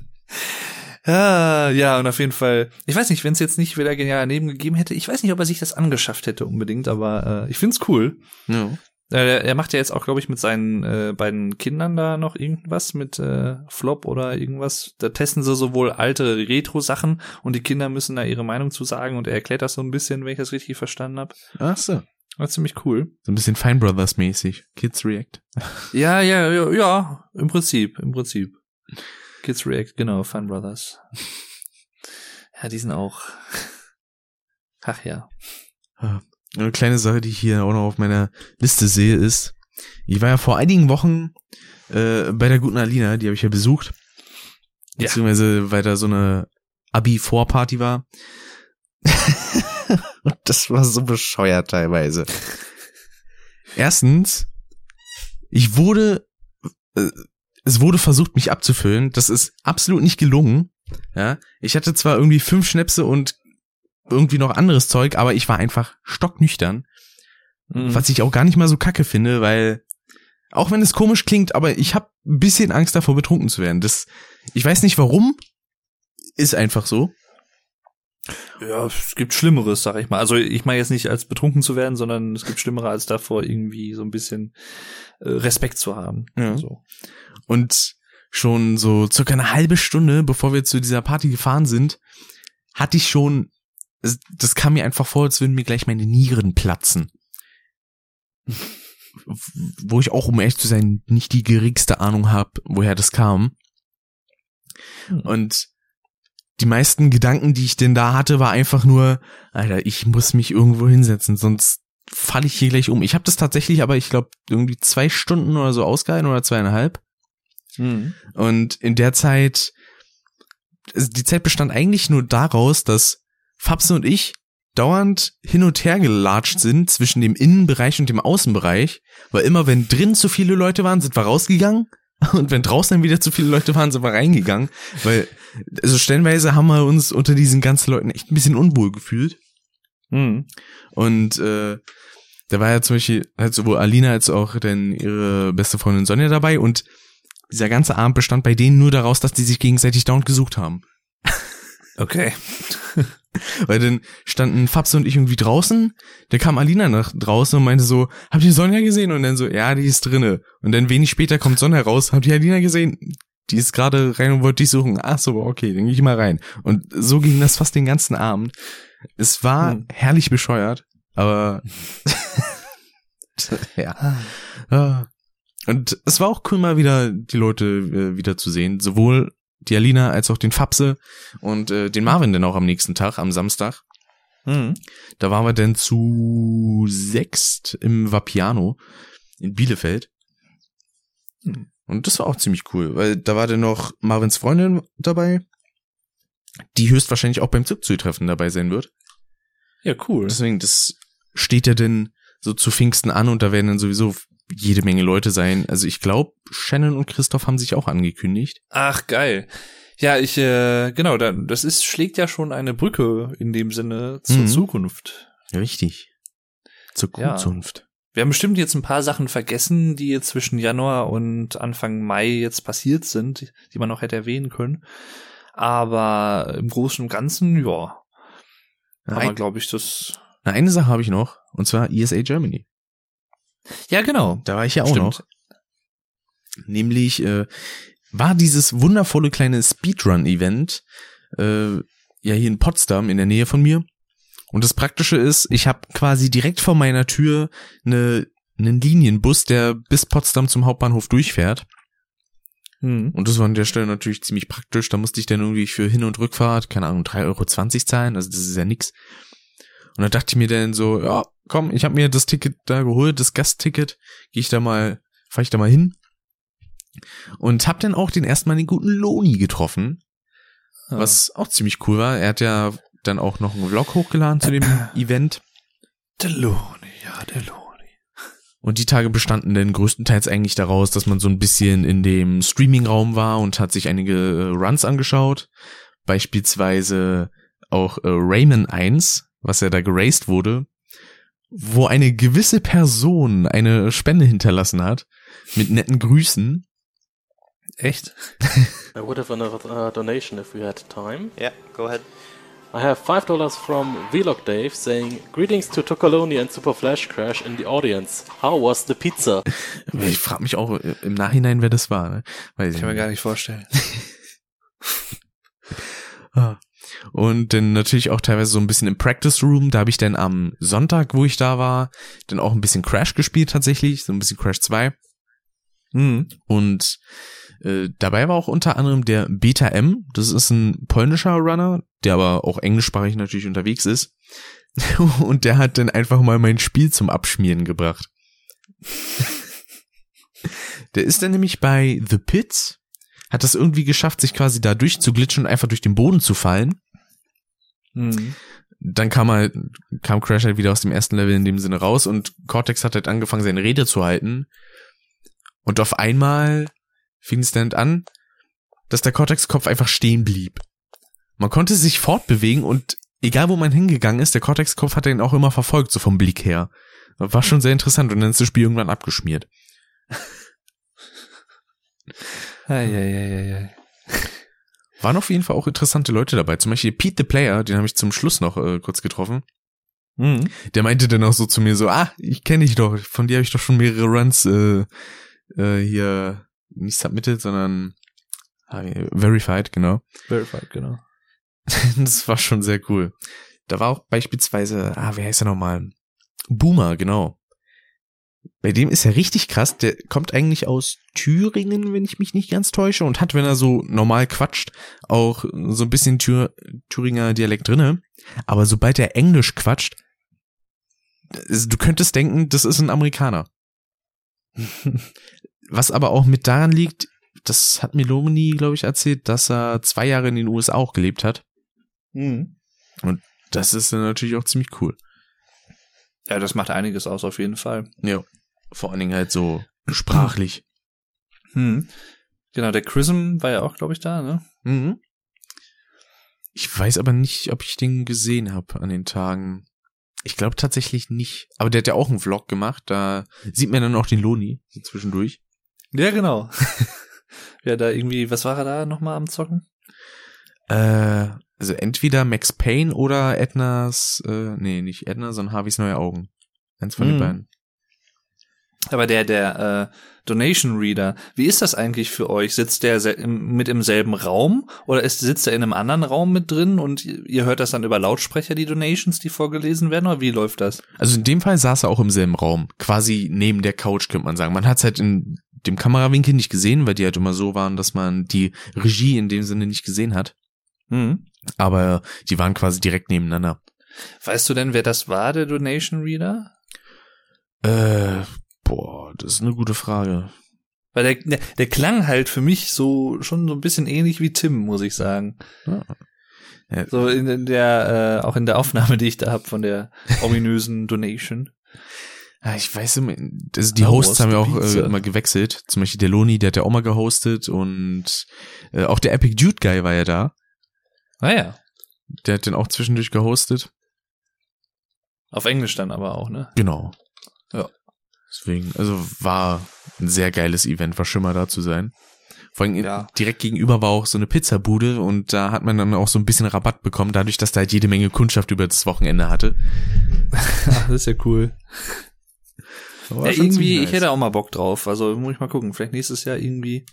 Ja, ja, und auf jeden Fall, ich weiß nicht, wenn es jetzt nicht wieder genial daneben gegeben hätte, ich weiß nicht, ob er sich das angeschafft hätte unbedingt, aber äh, ich find's cool. Ja. Äh, er macht ja jetzt auch, glaube ich, mit seinen äh, beiden Kindern da noch irgendwas mit äh, Flop oder irgendwas. Da testen sie sowohl alte Retro-Sachen und die Kinder müssen da ihre Meinung zu sagen und er erklärt das so ein bisschen, wenn ich das richtig verstanden habe. Ach so. War ziemlich cool. So ein bisschen Fine Brothers mäßig. Kids React. Ja, ja, ja, ja, im Prinzip, im Prinzip. Kids React, genau, Fun Brothers. Ja, die sind auch. Ach ja. Eine kleine Sache, die ich hier auch noch auf meiner Liste sehe, ist, ich war ja vor einigen Wochen äh, bei der guten Alina, die habe ich ja besucht. Beziehungsweise, weil da so eine Abi-Vorparty war. Und das war so bescheuert teilweise. Erstens, ich wurde, äh, es wurde versucht, mich abzufüllen. Das ist absolut nicht gelungen. Ja, ich hatte zwar irgendwie fünf Schnäpse und irgendwie noch anderes Zeug, aber ich war einfach stocknüchtern. Mhm. Was ich auch gar nicht mal so kacke finde, weil auch wenn es komisch klingt, aber ich habe ein bisschen Angst davor, betrunken zu werden. Das, ich weiß nicht warum, ist einfach so. Ja, es gibt Schlimmeres, sag ich mal. Also ich meine jetzt nicht als betrunken zu werden, sondern es gibt Schlimmere als davor irgendwie so ein bisschen äh, Respekt zu haben. Ja. So. Und schon so circa eine halbe Stunde, bevor wir zu dieser Party gefahren sind, hatte ich schon, das kam mir einfach vor, als würden mir gleich meine Nieren platzen. Wo ich auch, um ehrlich zu sein, nicht die geringste Ahnung habe, woher das kam. Hm. Und die meisten Gedanken, die ich denn da hatte, war einfach nur, Alter, ich muss mich irgendwo hinsetzen, sonst falle ich hier gleich um. Ich habe das tatsächlich, aber ich glaube, irgendwie zwei Stunden oder so ausgehalten oder zweieinhalb. Mhm. Und in der Zeit, also die Zeit bestand eigentlich nur daraus, dass Fabse und ich dauernd hin und her gelatscht sind zwischen dem Innenbereich und dem Außenbereich, weil immer wenn drin zu viele Leute waren, sind wir rausgegangen und wenn draußen dann wieder zu viele Leute waren, sind wir reingegangen, weil also stellenweise haben wir uns unter diesen ganzen Leuten echt ein bisschen unwohl gefühlt. Mhm. Und äh, da war ja zum Beispiel halt sowohl Alina als auch dann ihre beste Freundin Sonja dabei und dieser ganze Abend bestand bei denen nur daraus, dass die sich gegenseitig dauernd gesucht haben. Okay. Weil dann standen Fabs und ich irgendwie draußen, da kam Alina nach draußen und meinte so, habt ihr Sonja gesehen? Und dann so, ja, die ist drinne. Und dann wenig später kommt Sonja raus, habt ihr Alina gesehen? Die ist gerade rein und wollte dich suchen. Ach so, okay, dann geh ich mal rein. Und so ging das fast den ganzen Abend. Es war Hm. herrlich bescheuert, aber ja. Ah. Und es war auch cool, mal wieder die Leute äh, wieder zu sehen. Sowohl die Alina als auch den Fapse und äh, den Marvin dann auch am nächsten Tag, am Samstag. Mhm. Da waren wir dann zu sechst im Vapiano in Bielefeld. Hm. Und das war auch ziemlich cool, weil da war dann noch Marvins Freundin dabei, die höchstwahrscheinlich auch beim Zugzui-Treffen dabei sein wird. Ja, cool. Deswegen, das steht ja denn so zu Pfingsten an und da werden dann sowieso jede Menge Leute sein. Also ich glaube, Shannon und Christoph haben sich auch angekündigt. Ach, geil. Ja, ich, äh, genau, da, das ist, schlägt ja schon eine Brücke in dem Sinne zur Mhm. Zukunft. Richtig. Zur Ja. Zukunft. Wir haben bestimmt jetzt ein paar Sachen vergessen, die jetzt zwischen Januar und Anfang Mai jetzt passiert sind, die man noch hätte erwähnen können. Aber im Großen und Ganzen, ja, Ein, glaube ich, das. eine Sache habe ich noch, und zwar ESA Germany. Ja, genau. Da war ich ja auch Stimmt. noch. Nämlich äh, war dieses wundervolle kleine Speedrun-Event äh, ja hier in Potsdam in der Nähe von mir. Und das Praktische ist, ich habe quasi direkt vor meiner Tür eine, einen Linienbus, der bis Potsdam zum Hauptbahnhof durchfährt. Hm. Und das war an der Stelle natürlich ziemlich praktisch. Da musste ich dann irgendwie für Hin- und Rückfahrt, keine Ahnung, 3,20 Euro zahlen. Also das ist ja nix. Und da dachte ich mir dann so, ja, komm, ich habe mir das Ticket da geholt, das Gastticket. Gehe ich da mal, fahre ich da mal hin. Und hab dann auch den ersten Mal den guten Loni getroffen, was auch ziemlich cool war. Er hat ja dann auch noch einen Vlog hochgeladen zu dem Event. Deloni, ja, Deloni. Und die Tage bestanden dann größtenteils eigentlich daraus, dass man so ein bisschen in dem Streaming-Raum war und hat sich einige äh, Runs angeschaut. Beispielsweise auch äh, Rayman 1, was ja da geraced wurde, wo eine gewisse Person eine Spende hinterlassen hat, mit netten Grüßen. Echt? I would have another uh, donation if we had time. Yeah, go ahead. I have five dollars from Vlog Dave saying greetings to Tokoloni and Super Flash Crash in the audience. How was the pizza? Ich frage mich auch äh, im Nachhinein, wer das war. Ne? Weiß ich Kann mir gar nicht vorstellen. Ah. Und dann natürlich auch teilweise so ein bisschen im Practice Room. Da habe ich dann am Sonntag, wo ich da war, dann auch ein bisschen Crash gespielt tatsächlich, so ein bisschen Crash 2. Hm. Und äh, dabei war auch unter anderem der Beta M. Das ist ein polnischer Runner, der aber auch englischsprachig natürlich unterwegs ist. Und der hat dann einfach mal mein Spiel zum Abschmieren gebracht. der ist dann nämlich bei The Pits. hat das irgendwie geschafft, sich quasi da durchzuglitschen und einfach durch den Boden zu fallen. Mhm. Dann kam halt, kam Crash halt wieder aus dem ersten Level in dem Sinne raus und Cortex hat halt angefangen, seine Rede zu halten. Und auf einmal fing es dann an, dass der Cortex-Kopf einfach stehen blieb. Man konnte sich fortbewegen und egal wo man hingegangen ist, der Cortex-Kopf hat ihn auch immer verfolgt, so vom Blick her. War schon sehr interessant und dann ist das Spiel irgendwann abgeschmiert. Eieieiei. Waren auf jeden Fall auch interessante Leute dabei. Zum Beispiel Pete the Player, den habe ich zum Schluss noch äh, kurz getroffen. Mhm. Der meinte dann auch so zu mir so, ah, ich kenne dich doch, von dir habe ich doch schon mehrere Runs äh, äh, hier nicht submitted, sondern äh, verified, genau. Verified, genau. das war schon sehr cool. Da war auch beispielsweise, ah, wie heißt er nochmal? Boomer, genau. Bei dem ist er richtig krass. Der kommt eigentlich aus Thüringen, wenn ich mich nicht ganz täusche, und hat, wenn er so normal quatscht, auch so ein bisschen Thür Thüringer Dialekt drinne. Aber sobald er Englisch quatscht, also du könntest denken, das ist ein Amerikaner. Was aber auch mit daran liegt, das hat Meloni, glaube ich, erzählt, dass er zwei Jahre in den USA auch gelebt hat. Mhm. Das ist dann natürlich auch ziemlich cool. Ja, das macht einiges aus, auf jeden Fall. Ja. Vor allen Dingen halt so sprachlich. Mhm. Genau, der Chrism war ja auch, glaube ich, da, ne? Mhm. Ich weiß aber nicht, ob ich den gesehen habe an den Tagen. Ich glaube tatsächlich nicht. Aber der hat ja auch einen Vlog gemacht. Da sieht man dann auch den Loni so zwischendurch. Ja, genau. ja, da irgendwie, was war er da nochmal am Zocken? Äh, also entweder Max Payne oder Ednas, äh, nee, nicht Edna, sondern Harveys neue Augen. Eins von Mhm. den beiden. Aber der, der äh, Donation Reader, wie ist das eigentlich für euch? Sitzt der mit im selben Raum oder ist, sitzt er in einem anderen Raum mit drin und ihr ihr hört das dann über Lautsprecher, die Donations, die vorgelesen werden, oder wie läuft das? Also in dem Fall saß er auch im selben Raum. Quasi neben der Couch, könnte man sagen. Man hat es halt in dem Kamerawinkel nicht gesehen, weil die halt immer so waren, dass man die Regie in dem Sinne nicht gesehen hat. Mhm. Aber die waren quasi direkt nebeneinander. Weißt du denn, wer das war, der Donation Reader? Äh, boah, das ist eine gute Frage. Weil der, der, der klang halt für mich so schon so ein bisschen ähnlich wie Tim, muss ich sagen. Ja. Ja. So in, in der, äh, auch in der Aufnahme, die ich da hab von der ominösen Donation. Ja, ich weiß immer, also die Star Hosts haben ja auch äh, immer gewechselt. Zum Beispiel der Loni, der hat ja auch mal gehostet und äh, auch der Epic Dude Guy war ja da. Ah ja. Der hat den auch zwischendurch gehostet. Auf Englisch dann aber auch, ne? Genau. Ja. Deswegen, also war ein sehr geiles Event, war schon mal da zu sein. Vor allem Ja. direkt gegenüber war auch so eine Pizzabude und da hat man dann auch so ein bisschen Rabatt bekommen, dadurch, dass da halt jede Menge Kundschaft über das Wochenende hatte. Ach, das ist ja cool. Ja, irgendwie, ziemlich ich nice. hätte auch mal Bock drauf. Also muss ich mal gucken. Vielleicht nächstes Jahr irgendwie.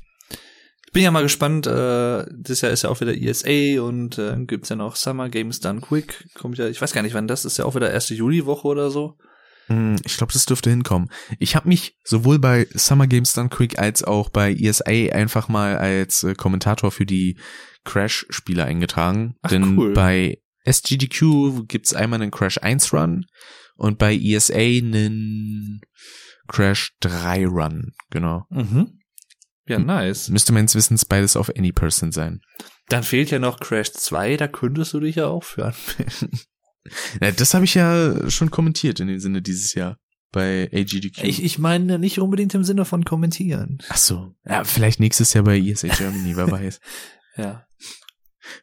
Ich bin ja mal gespannt. Äh, das Jahr ist ja auch wieder ESA und äh, gibt's ja noch Summer Games Done Quick. Kommt ja, ich weiß gar nicht, wann das ist. Ja auch wieder erste Juliwoche oder so. Hm, Ich glaube, das dürfte hinkommen. Ich habe mich sowohl bei Summer Games Done Quick als auch bei ESA einfach mal als äh, Kommentator für die Crash-Spiele eingetragen. Ach, Denn cool. bei SGDQ gibt's einmal einen Crash 1 Run und bei ESA einen Crash 3 Run. Genau. Mhm. Ja, nice. Müsste meines Wissens beides auf Any Person sein. Dann fehlt ja noch Crash 2, da könntest du dich ja auch für anmelden. Ja, das habe ich ja schon kommentiert in dem Sinne dieses Jahr bei AGDQ. Ich, ich meine nicht unbedingt im Sinne von kommentieren. Ach so. Ja, vielleicht nächstes Jahr bei ESA Germany, wer weiß. Ja.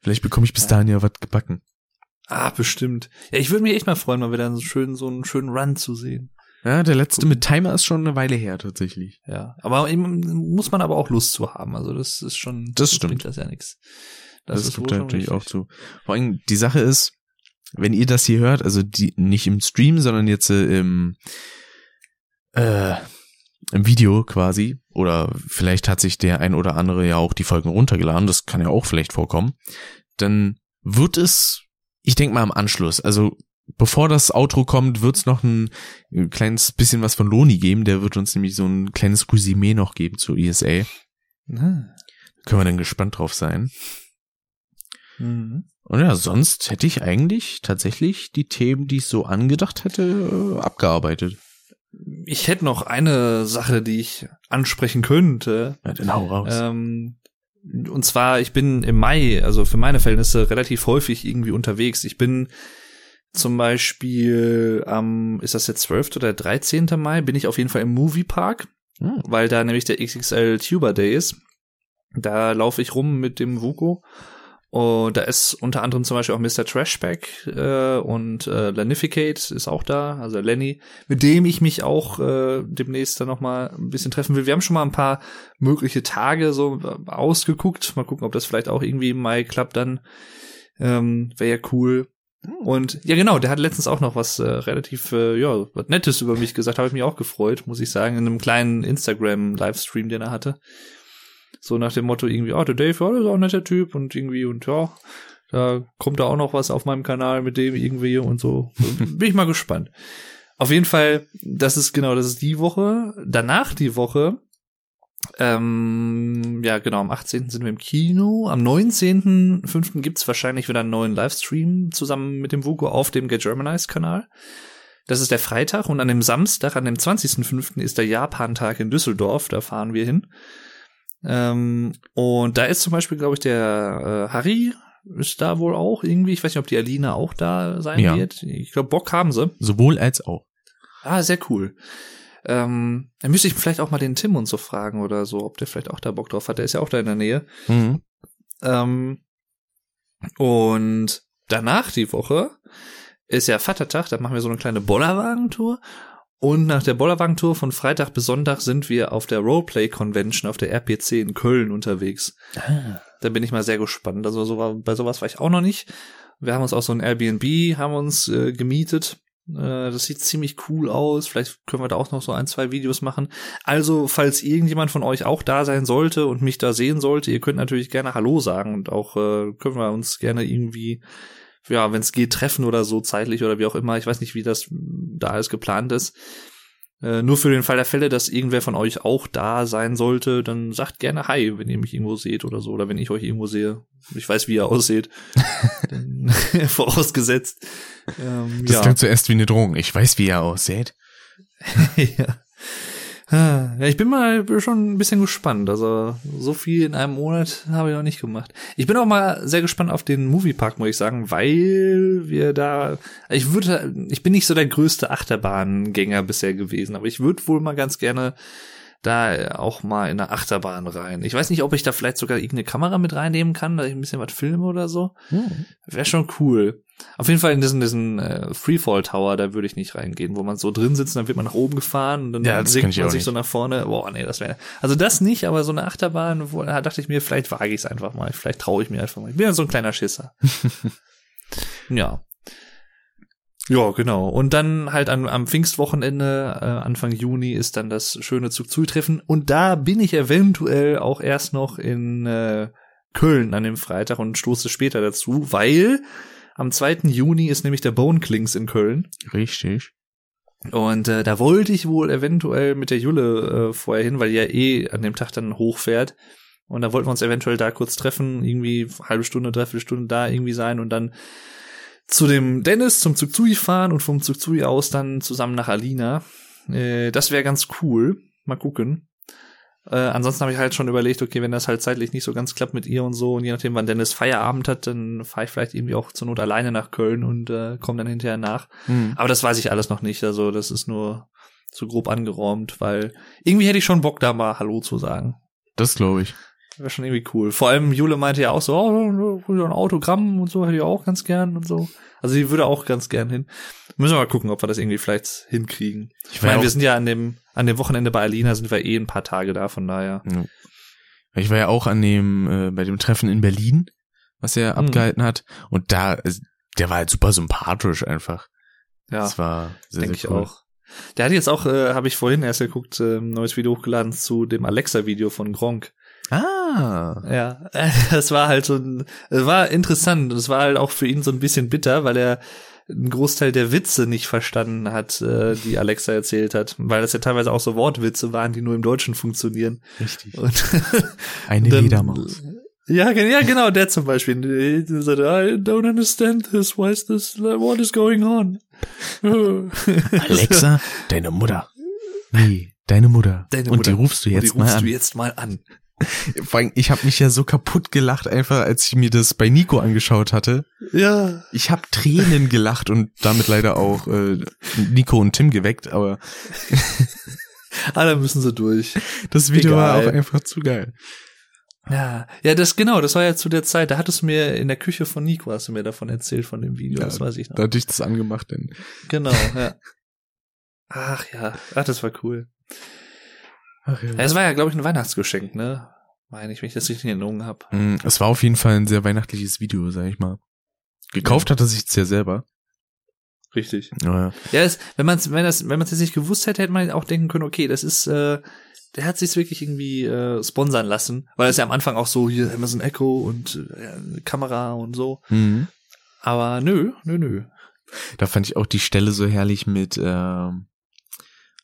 Vielleicht bekomme ich bis dahin ja was gebacken. Ah, bestimmt. Ja, ich würde mich echt mal freuen, mal wieder so schön, so einen schönen Run zu sehen. Ja, der letzte mit Timer ist schon eine Weile her tatsächlich. Ja. Aber muss man aber auch Lust zu haben. Also das ist schon, Das sonst stimmt. bringt das ja nichts. Das, ist kommt schon natürlich auch zu. Vor allem, die Sache ist, wenn ihr das hier hört, also die nicht im Stream, sondern jetzt äh, im, äh, im Video quasi, oder vielleicht hat sich der ein oder andere ja auch die Folgen runtergeladen, das kann ja auch vielleicht vorkommen, dann wird es, ich denke mal am Anschluss, also bevor das Outro kommt, wird es noch ein, ein kleines bisschen was von Loni geben, der wird uns nämlich so ein kleines Resümee noch geben zu ESA. Ah. Können wir dann gespannt drauf sein. Mhm. Und ja, sonst hätte ich eigentlich tatsächlich die Themen, die ich so angedacht hätte, äh, abgearbeitet. Ich hätte noch eine Sache, die ich ansprechen könnte. Ja, dann hau raus. Ähm, und zwar, ich bin im Mai, also für meine Verhältnisse, relativ häufig irgendwie unterwegs. Ich bin zum Beispiel am, ist das der 12. oder 13. Mai, bin ich auf jeden Fall im Moviepark, Hm. weil da nämlich der XXL Tuber Day ist. Da laufe ich rum mit dem Vuko. Und da ist unter anderem zum Beispiel auch Mr. Trashback äh, und äh, Lanificate ist auch da, also Lenny, mit dem ich mich auch äh, demnächst dann noch mal ein bisschen treffen will. Wir haben schon mal ein paar mögliche Tage so äh, ausgeguckt. Mal gucken, ob das vielleicht auch irgendwie im Mai klappt dann. Ähm, Wäre ja cool. Und ja, genau, der hat letztens auch noch was äh, relativ, äh, ja, was Nettes über mich gesagt, habe ich mich auch gefreut, muss ich sagen, in einem kleinen Instagram-Livestream, den er hatte. So nach dem Motto irgendwie, ah, der Dave, ja, das ist auch ein netter Typ und irgendwie, und ja, da kommt da auch noch was auf meinem Kanal mit dem irgendwie und so. Bin ich mal gespannt. Auf jeden Fall, das ist genau, das ist die Woche. Danach die Woche, ähm, ja genau, am 18. sind wir im Kino. Am 19.05. gibt's wahrscheinlich wieder einen neuen Livestream zusammen mit dem Vugo auf dem Get Germanized Kanal. Das ist der Freitag und an dem Samstag, an dem 20.05. ist der Japan-Tag in Düsseldorf, da fahren wir hin. Ähm, und da ist zum Beispiel, glaube ich, der äh, Harry ist da wohl auch irgendwie. Ich weiß nicht, ob die Alina auch da sein Ja. wird. Ich glaube, Bock haben sie. Sowohl als auch. Ah, sehr cool. Ähm, dann müsste ich vielleicht auch mal den Tim und so fragen oder so, ob der vielleicht auch da Bock drauf hat. Der ist ja auch da in der Nähe. Mhm. Ähm, und danach die Woche ist ja Vatertag, da machen wir so eine kleine Bollerwagentour. Und nach der Bollerwagentour von Freitag bis Sonntag sind wir auf der Roleplay Convention auf der RPC in Köln unterwegs. Da bin ich mal sehr gespannt. Also so war, bei sowas war ich auch noch nicht. Wir haben uns auch so ein Airbnb, haben uns äh, gemietet. Äh, das sieht ziemlich cool aus. Vielleicht können wir da auch noch so ein, zwei Videos machen. Also, falls irgendjemand von euch auch da sein sollte und mich da sehen sollte, ihr könnt natürlich gerne Hallo sagen und auch äh, können wir uns gerne irgendwie, ja, wenn es geht, treffen oder so zeitlich oder wie auch immer. Ich weiß nicht, wie das da alles geplant ist. Äh, nur für den Fall der Fälle, dass irgendwer von euch auch da sein sollte, dann sagt gerne Hi, wenn ihr mich irgendwo seht oder so, oder wenn ich euch irgendwo sehe. Ich weiß, wie ihr aussieht. Dann- Vorausgesetzt. Ähm, Das ja. klingt zuerst wie eine Drohung. Ich weiß, wie er aussieht. ja. Ja, ich bin mal schon ein bisschen gespannt. Also so viel in einem Monat habe ich noch nicht gemacht. Ich bin auch mal sehr gespannt auf den Moviepark, muss ich sagen, weil wir da. Ich würde, ich bin nicht so der größte Achterbahngänger bisher gewesen, aber ich würde wohl mal ganz gerne da auch mal in eine Achterbahn rein. Ich weiß nicht, ob ich da vielleicht sogar irgendeine Kamera mit reinnehmen kann, dass ich ein bisschen was filme oder so. Wäre schon cool. Auf jeden Fall in diesen, diesen äh, Freefall Tower, da würde ich nicht reingehen, wo man so drin sitzt, dann wird man nach oben gefahren und dann Ja, sinkt man sich nicht. so nach vorne. Boah, nee, das wäre. Also das nicht, aber so eine Achterbahn, wo, da dachte ich mir, vielleicht wage ich es einfach mal. Vielleicht traue ich mir einfach mal. Ich bin ja so ein kleiner Schisser. ja. Ja, genau. Und dann halt an, am Pfingstwochenende, äh, Anfang Juni, ist dann das schöne Zug-Zui-Treffen. Und da bin ich eventuell auch erst noch in äh, Köln an dem Freitag und stoße später dazu, weil am 2. Juni ist nämlich der Bone Klinks in Köln. Richtig. Und äh, da wollte ich wohl eventuell mit der Jule äh, vorher hin, weil die ja eh an dem Tag dann hochfährt. Und da wollten wir uns eventuell da kurz treffen, irgendwie halbe Stunde, dreiviertel Stunde da irgendwie sein und dann zu dem Dennis zum Zugzui fahren und vom Zugzui aus dann zusammen nach Alina. Äh, das wäre ganz cool. Mal gucken. Äh, ansonsten habe ich halt schon überlegt, okay, wenn das halt zeitlich nicht so ganz klappt mit ihr und so und je nachdem, wann Dennis Feierabend hat, dann fahre ich vielleicht irgendwie auch zur Not alleine nach Köln und äh, komme dann hinterher nach. Mhm. Aber das weiß ich alles noch nicht. Also das ist nur so grob angeräumt, weil irgendwie hätte ich schon Bock, da mal Hallo zu sagen. Das glaube ich. Wäre schon irgendwie cool. Vor allem Jule meinte ja auch so, oh, ein Autogramm und so hätte ich auch ganz gern und so. Also sie würde auch ganz gern hin. Müssen wir mal gucken, ob wir das irgendwie vielleicht hinkriegen. Ich ja meine, wir sind ja an dem, an dem Wochenende bei Alina sind wir eh ein paar Tage da, von daher. Ja. Ich war ja auch an dem, äh, bei dem Treffen in Berlin, was er Mhm. abgehalten hat. Und da, der war halt super sympathisch einfach. Ja, Das war sehr, denke sehr ich cool. auch. Der hat jetzt auch, äh, habe ich vorhin erst geguckt, äh, ein neues Video hochgeladen zu dem Alexa-Video von Gronk. Ah. Ja, das war halt so ein, es war interessant. und Es war halt auch für ihn so ein bisschen bitter, weil er einen Großteil der Witze nicht verstanden hat, äh, die Alexa erzählt hat, weil das ja teilweise auch so Wortwitze waren, die nur im Deutschen funktionieren. Richtig. Und Eine dann- Ledermaus. Ja, ja, genau, der zum Beispiel. Der sagte, I don't understand this. Why is this? What is going on? Alexa, deine Mutter. Nee, deine Mutter. Deine Und Mutter. die rufst du Und jetzt die mal rufst an. du jetzt mal an. Vor allem, ich habe mich ja so kaputt gelacht, einfach als ich mir das bei Nico angeschaut hatte. Ja. Ich habe Tränen gelacht und damit leider auch äh, Nico und Tim geweckt, aber Ah, da müssen sie durch. das Video war Egal. auch einfach zu geil. Ja, ja, das genau, das war ja zu der Zeit, da hattest du mir in der Küche von Nico, hast du mir davon erzählt, von dem Video, Ja, das weiß ich noch. Da hatte ich das angemacht, denn Genau, ja. Ach ja, ach, das war cool. Ach, Ja, es war ja, glaube ich, ein Weihnachtsgeschenk, ne? Meine ich, wenn ich das richtig in Erinnerung habe. Mm, Es war auf jeden Fall ein sehr weihnachtliches Video, sag ich mal. Gekauft hat er sich ja selber. Richtig. Ja, Ja, es, wenn man wenn das, wenn man es jetzt nicht gewusst hätte, hätte man auch denken können, okay, das ist, äh, der hat sich wirklich irgendwie äh, sponsern lassen, weil es ja am Anfang auch so hier Amazon Echo und äh, ja, Kamera und so. mhm. Aber nö, nö, nö. Da fand ich auch die Stelle so herrlich mit, ähm,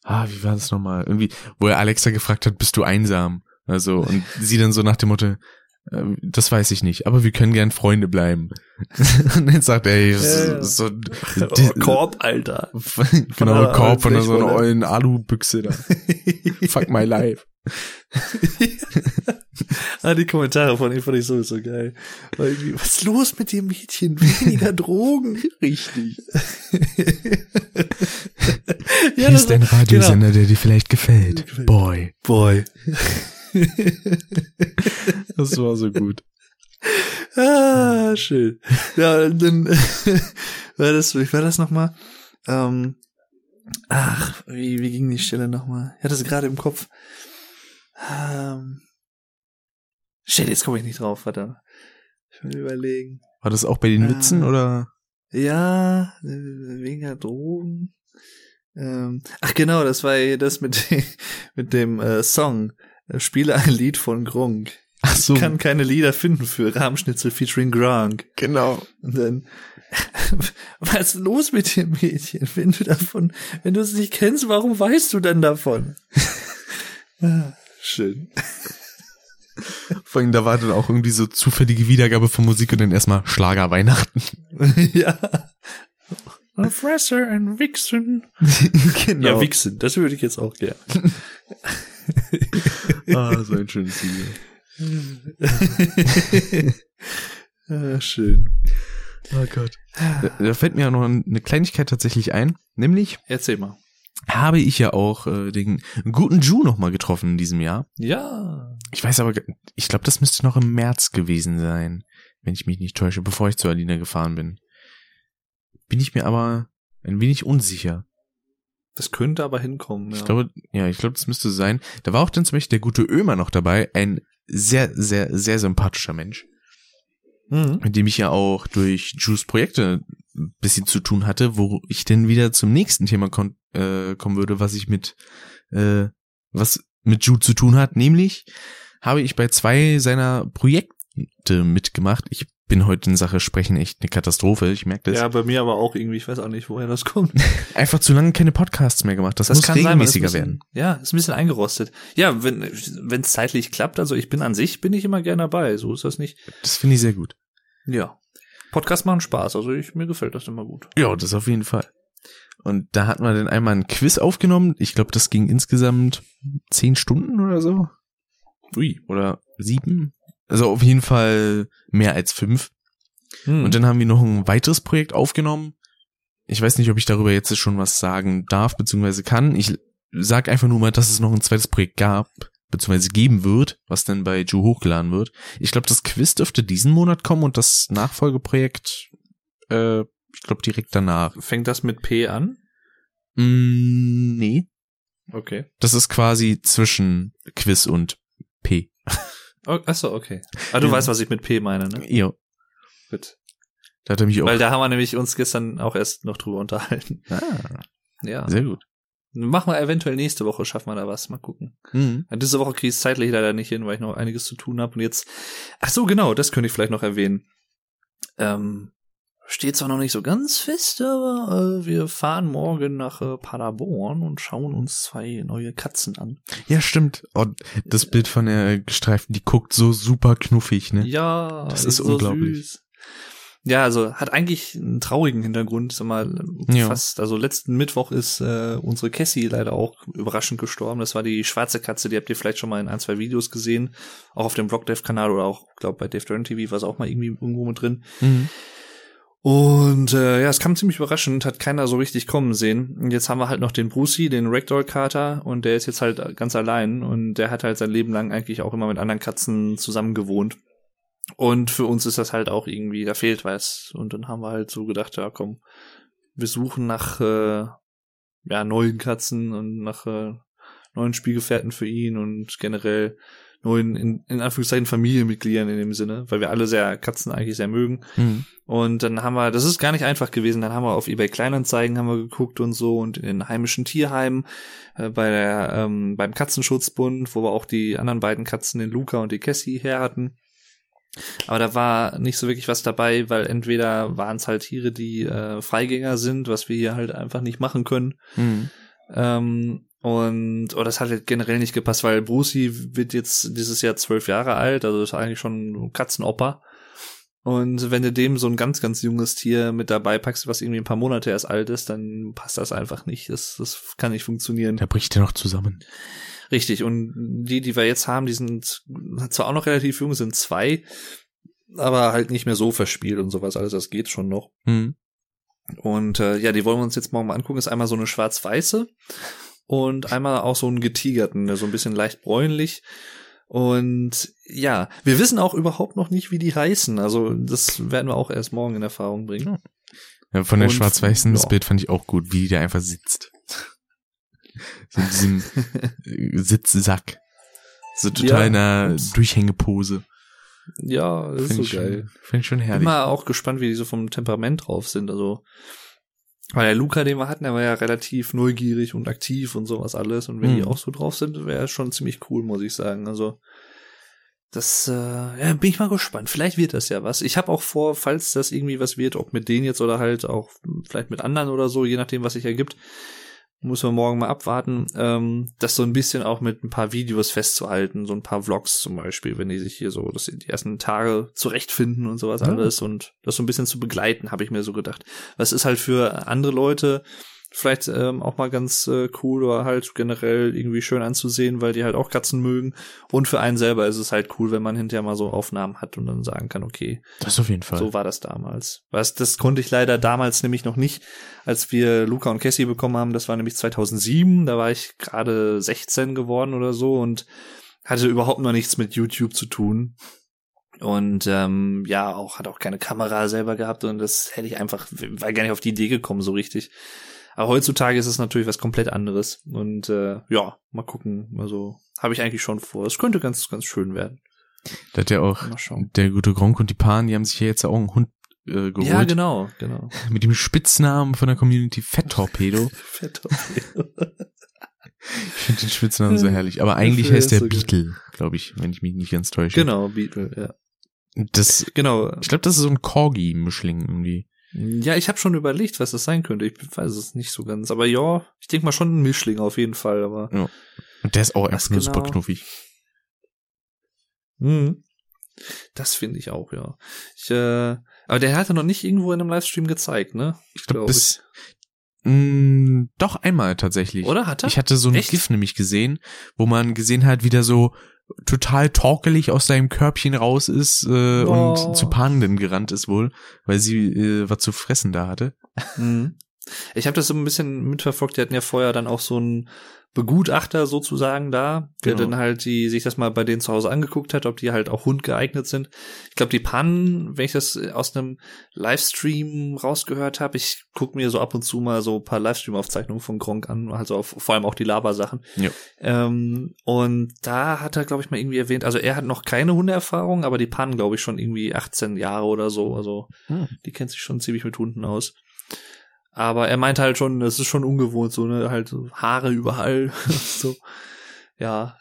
ah, wie war das nochmal? Irgendwie, wo er Alexa gefragt hat, bist du einsam? Also, und sie dann so nach dem Motto, ähm, das weiß ich nicht, aber wir können gern Freunde bleiben. und dann sagt er, ey, so, so Oh, Korb, Alter. genau, einer Korb von so einer ollen Alubüchse da. Fuck my life. ah, die Kommentare von ihm fand ich sowieso geil. Weil irgendwie, was ist los mit dem Mädchen? Weniger Drogen. Richtig. ja, Hier ist ein war- Radiosender, der dir vielleicht. Gefällt. Boy. Boy. Das war so gut. Ah, schön. Ja, dann war das, wie war das nochmal? Ähm, ach, wie, wie ging die Stelle nochmal? Ich hatte es gerade im Kopf. Ähm, shit, jetzt komme ich nicht drauf, verdammt. Ich will überlegen. War das auch bei den Ah. Witzen oder? Ja, äh, weniger Drogen. Ähm, ach genau, das war ja das mit, dem- mit dem äh, Song. Spiele ein Lied von Gronk. Ach so, Ich kann keine Lieder finden für Rahmschnitzel featuring Gronk. genau. Und dann, was ist los mit dem Mädchen? Wenn du davon, wenn du es nicht kennst, warum weißt du denn davon? Ah, Schön. Vor allem, da war dann auch irgendwie so zufällige Wiedergabe von Musik und dann erstmal Schlager Weihnachten. ja. Fresser and Wichsen. genau. Ja, Wichsen, das würde ich jetzt auch gerne. Ah, so ein schönes Video. ah, schön. Oh Gott. Da, da fällt mir auch noch eine Kleinigkeit tatsächlich ein. Nämlich Erzähl mal. habe ich ja auch äh, den guten Ju noch mal getroffen in diesem Jahr. Ja. Ich weiß aber, ich glaube, das müsste noch im März gewesen sein, wenn ich mich nicht täusche, bevor ich zu Alina gefahren bin. Bin ich mir aber ein wenig unsicher. Das könnte aber hinkommen. Ja. Ich glaube, ja, ich glaube, das müsste sein. Da war auch dann zum Beispiel der gute Ömer noch dabei, ein sehr, sehr, sehr sympathischer Mensch, mhm. mit dem ich ja auch durch Juice Projekte ein bisschen zu tun hatte, wo ich dann wieder zum nächsten Thema kon äh, kommen würde, was ich mit, äh, was mit Ju zu tun hat, nämlich habe ich bei zwei seiner Projekte mitgemacht. Ich bin heute in Sache Sprechen echt eine Katastrophe, ich merke das. Ja, bei mir aber auch irgendwie, ich weiß auch nicht, woher das kommt. Einfach zu lange keine Podcasts mehr gemacht. Das, muss man ist regelmäßiger ein bisschen, werden. Ja, ist ein bisschen eingerostet. Ja, wenn wenn es zeitlich klappt, also ich bin an sich, bin ich immer gerne dabei. So ist das nicht. Das finde ich sehr gut. Ja. Podcast machen Spaß, also ich, mir gefällt das immer gut. Ja, das auf jeden Fall. Und da hatten wir dann einmal ein Quiz aufgenommen. Ich glaube, das ging insgesamt zehn Stunden oder so. Ui. Oder sieben. Also auf jeden Fall mehr als fünf. Hm. Und dann haben wir noch ein weiteres Projekt aufgenommen. Ich weiß nicht, ob ich darüber jetzt schon was sagen darf, beziehungsweise kann. Ich sag einfach nur mal, dass es noch ein zweites Projekt gab, beziehungsweise geben wird, was dann bei Ju hochgeladen wird. Ich glaube, das Quiz dürfte diesen Monat kommen und das Nachfolgeprojekt, äh, ich glaube, direkt danach. Fängt das mit P an? Mm, nee. Okay. Das ist quasi zwischen Quiz und P. Oh, achso, okay. Ah, du Ja. weißt, was ich mit P meine, ne? Ja. Gut. Da hat er mich auch. Weil da haben wir nämlich uns gestern auch erst noch drüber unterhalten. ah, Ja. sehr gut. Machen wir eventuell nächste Woche, schaffen wir da was. Mal gucken. Mhm. Diese Woche kriege ich es zeitlich leider nicht hin, weil ich noch einiges zu tun habe. Und jetzt, ach so, genau, das könnte ich vielleicht noch erwähnen. Ähm, steht zwar noch nicht so ganz fest, aber äh, wir fahren morgen nach äh, Paderborn und schauen uns zwei neue Katzen an. Ja, stimmt. Oh, das Bild von der gestreiften, die guckt so super knuffig, ne? Ja, Das ist so unglaublich. süß. ja, also hat eigentlich einen traurigen Hintergrund, sag mal, Ja. fast, also letzten Mittwoch ist äh, unsere Cassie leider auch überraschend gestorben. Das war die schwarze Katze, die habt ihr vielleicht schon mal in ein, zwei Videos gesehen, auch auf dem Blockdev-Kanal oder auch, glaube bei Dave Dern TV war es auch mal irgendwie irgendwo mit drin. Mhm. Und äh, ja, es kam ziemlich überraschend, hat keiner so richtig kommen sehen. Und jetzt haben wir halt noch den Brucey, den Ragdoll-Kater, und der ist jetzt halt ganz allein und der hat halt sein Leben lang eigentlich auch immer mit anderen Katzen zusammen gewohnt. Und für uns ist das halt auch irgendwie, da fehlt was. Und dann haben wir halt so gedacht, ja komm, wir suchen nach äh, ja, neuen Katzen und nach äh, neuen Spielgefährten für ihn und generell neuen, in, in Anführungszeichen, Familienmitgliedern in dem Sinne, weil wir alle sehr Katzen eigentlich sehr mögen. Mhm. Und dann haben wir, das ist gar nicht einfach gewesen, dann haben wir auf eBay Kleinanzeigen haben wir geguckt und so und in heimischen Tierheimen, äh, bei der, ähm, beim Katzenschutzbund, wo wir auch die anderen beiden Katzen, den Luca und die Cassie her hatten. Aber da war nicht so wirklich was dabei, weil entweder waren es halt Tiere, die äh, Freigänger sind, was wir hier halt einfach nicht machen können. Mhm. Ähm, und oder das hat halt generell nicht gepasst, weil Brucey wird jetzt dieses Jahr zwölf Jahre alt, also ist eigentlich schon ein Katzenoper. Und wenn du dem so ein ganz, ganz junges Tier mit dabei packst, was irgendwie ein paar Monate erst alt ist, dann passt das einfach nicht. Das, das kann nicht funktionieren. Da bricht er noch zusammen. Richtig. Und die, die wir jetzt haben, die sind zwar auch noch relativ jung, sind zwei, aber halt nicht mehr so verspielt und sowas alles. Das geht schon noch. Mhm. Und äh, ja, die wollen wir uns jetzt morgen mal angucken. Ist einmal so eine schwarz-weiße und einmal auch so einen getigerten, der so ein bisschen leicht bräunlich. Und ja, wir wissen auch überhaupt noch nicht, wie die heißen. Also das werden wir auch erst morgen in Erfahrung bringen. Ja, von der schwarz-weißen, ja. Bild fand ich auch gut, wie der einfach sitzt. So in diesem Sitzsack. So total Ja. in einer. Durchhängepose. Ja, das ist Find so ich geil. Schon, find ich schon herrlich. Immer auch gespannt, wie die so vom Temperament drauf sind. Also, weil der Luca, den wir hatten, der war ja relativ neugierig und aktiv und sowas alles. Und wenn die Mhm. auch so drauf sind, wäre es schon ziemlich cool, muss ich sagen. Also, das äh, ja, bin ich mal gespannt. Vielleicht wird das ja was. Ich habe auch vor, falls das irgendwie was wird, ob mit denen jetzt oder halt auch vielleicht mit anderen oder so, je nachdem, was sich ergibt, muss man morgen mal abwarten, ähm, das so ein bisschen auch mit ein paar Videos festzuhalten, so ein paar Vlogs zum Beispiel, wenn die sich hier so das die ersten Tage zurechtfinden und sowas Ja. alles und das so ein bisschen zu begleiten, habe ich mir so gedacht. Was ist halt für andere Leute vielleicht ähm, auch mal ganz äh, cool oder halt generell irgendwie schön anzusehen, weil die halt auch Katzen mögen. Und für einen selber ist es halt cool, wenn man hinterher mal so Aufnahmen hat und dann sagen kann, okay, das auf jeden Fall. so war das damals. Was, das konnte ich leider damals nämlich noch nicht, als wir Luca und Cassie bekommen haben. Das war nämlich 2007. Da war ich gerade 16 geworden oder so und hatte überhaupt noch nichts mit YouTube zu tun. Und ähm, ja, auch hat auch keine Kamera selber gehabt und das hätte ich einfach, war gar nicht auf die Idee gekommen so richtig. Aber heutzutage ist es natürlich was komplett anderes. Und äh, ja, mal gucken. Also habe ich eigentlich schon vor. Es könnte ganz, ganz schön werden. Da hat ja auch der gute Gronk und die Pan, die haben sich ja jetzt auch einen Hund äh, geholt. Ja, genau, genau. Mit dem Spitznamen von der Community Fett Torpedo. Fett. Ich finde den Spitznamen so herrlich. Aber eigentlich heißt der so. Beetle, glaube ich, wenn ich mich nicht ganz täusche. Genau, Beetle, ja. Das, Genau. ich glaube, das ist so ein Corgi-Mischling irgendwie. Ja, ich habe schon überlegt, was das sein könnte. Ich weiß es nicht so ganz. Aber ja, ich denke mal schon ein Mischling auf jeden Fall. Aber Und der ist auch einfach nur super genau? knuffig. mhm. das finde ich auch, ja. Ich, äh, aber der hatte noch nicht irgendwo in einem Livestream gezeigt, ne? Ich glaube, Glaub bis, mh, doch einmal tatsächlich. Oder hat er? Ich hatte so ein Echt? GIF nämlich gesehen, wo man gesehen hat, wie der so total torkelig aus seinem Körbchen raus ist äh, Oh. und zu Panen gerannt ist wohl, weil sie äh, was zu fressen da hatte. Mhm. Ich habe das so ein bisschen mitverfolgt. Die hatten ja vorher dann auch so einen Begutachter sozusagen da, der Genau. dann halt die sich das mal bei denen zu Hause angeguckt hat, ob die halt auch hundgeeignet sind. Ich glaube, die Pannen, wenn ich das aus einem Livestream rausgehört habe, ich gucke mir so ab und zu mal so ein paar Livestream-Aufzeichnungen von Gronk an, also auf, vor allem auch die Labersachen. Ja. Ähm, und da hat er, glaube ich, mal irgendwie erwähnt, also er hat noch keine Hundeerfahrung, aber die Pannen, glaube ich, schon irgendwie 18 Jahre oder so. Also Hm. die kennt sich schon ziemlich mit Hunden aus. Aber er meinte halt schon, das ist schon ungewohnt, so, ne, halt so Haare überall, so, ja.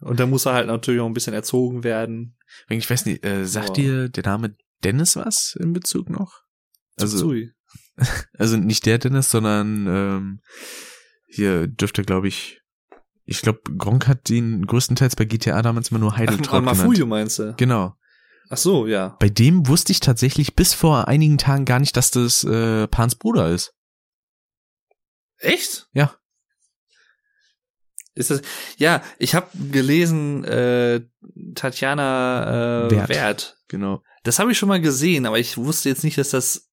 Und da muss er halt natürlich auch ein bisschen erzogen werden. Ich weiß nicht, äh, sagt Aber- dir der Name Dennis was in Bezug noch? Also, Zui. also nicht der Dennis, sondern ähm, hier dürfte, glaube ich, ich glaube, Gronk hat den größtenteils bei GTA damals immer nur Ach, Heideltraut genannt. Mafuyu meinst du? Genau. Ach so, ja. Bei dem wusste ich tatsächlich bis vor einigen Tagen gar nicht, dass das äh, Pans Bruder ist. Echt? Ja. Ist das? Ja, ich habe gelesen, äh, Tatjana äh, Wert. Wert. Genau. Das habe ich schon mal gesehen, aber ich wusste jetzt nicht, dass das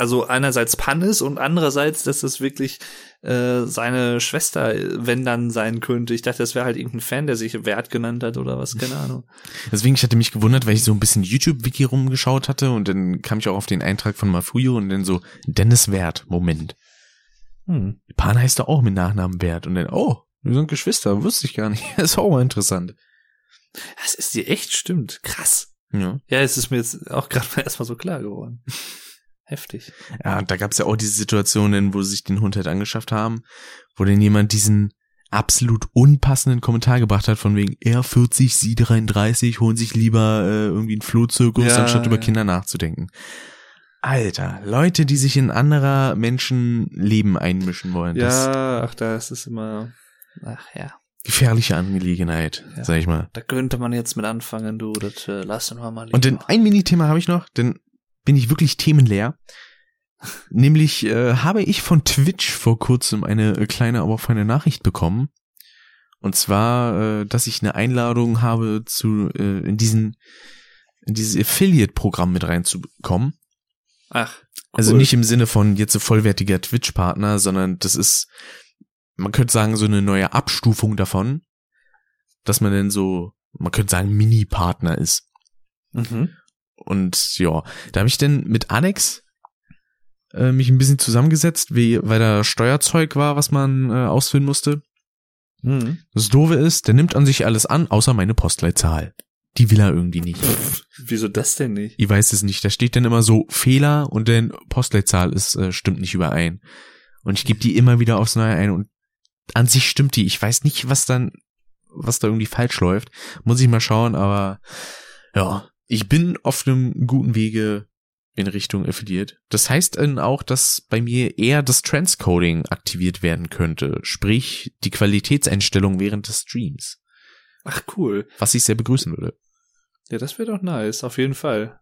also einerseits Pan ist und andererseits, dass das wirklich äh, seine Schwester, äh, wenn dann sein könnte. Ich dachte, das wäre halt irgendein Fan, der sich Wert genannt hat oder was, keine Ahnung. Deswegen, ich hatte mich gewundert, weil ich so ein bisschen YouTube-Wiki rumgeschaut hatte und dann kam ich auch auf den Eintrag von Mafuyo und dann so, Dennis Wert, Moment. Hm. Pan heißt doch auch mit Nachnamen Wert und dann, oh, wir sind Geschwister, wusste ich gar nicht. Das ist auch mal interessant. Das ist dir echt stimmt. Krass. Ja. Ja, es ist mir jetzt auch gerade erstmal so klar geworden. Heftig. Ja, und da gab's ja auch diese Situationen, wo sie sich den Hund halt angeschafft haben, wo denn jemand diesen absolut unpassenden Kommentar gebracht hat, von wegen er 40, sie 33, holen sich lieber äh, irgendwie einen Flohzirkus, Ja, anstatt über ja. Kinder nachzudenken. Alter, Leute, die sich in anderer Menschen Leben einmischen wollen, Ja, ach, da ist es immer. Ach ja. gefährliche Angelegenheit, Ja. sag ich mal. Da könnte man jetzt mit anfangen, du. Das äh, lassen wir mal. Und dann lieber. ein Mini-Thema habe ich noch, denn bin ich wirklich themenleer. Nämlich äh, habe ich von Twitch vor kurzem eine äh, kleine, aber feine Nachricht bekommen. Und zwar, äh, dass ich eine Einladung habe, zu äh, in diesen in dieses Affiliate-Programm mit reinzukommen. Ach. Also cool. nicht im Sinne von jetzt ein vollwertiger Twitch-Partner, sondern das ist, man könnte sagen, so eine neue Abstufung davon, dass man denn so, man könnte sagen, Mini-Partner ist. Mhm. Und ja, da habe ich denn mit Alex äh, mich ein bisschen zusammengesetzt, wie, weil da Steuerzeug war, was man äh, ausfüllen musste. Mhm. Das Doofe ist, der nimmt an sich alles an, außer meine Postleitzahl. Die will er irgendwie nicht. Pff, wieso das denn nicht? Ich weiß es nicht. Da steht dann immer so Fehler und dann Postleitzahl ist äh, stimmt nicht überein. Und ich gebe die immer wieder aufs Neue ein und an sich stimmt die. Ich weiß nicht, was dann, was da irgendwie falsch läuft. Muss ich mal schauen, aber ja, ich bin auf einem guten Wege in Richtung affiliiert. Das heißt dann auch, dass bei mir eher das Transcoding aktiviert werden könnte, sprich die Qualitätseinstellung während des Streams, Ach cool. was ich sehr begrüßen würde. Ja, das wäre doch nice, auf jeden Fall.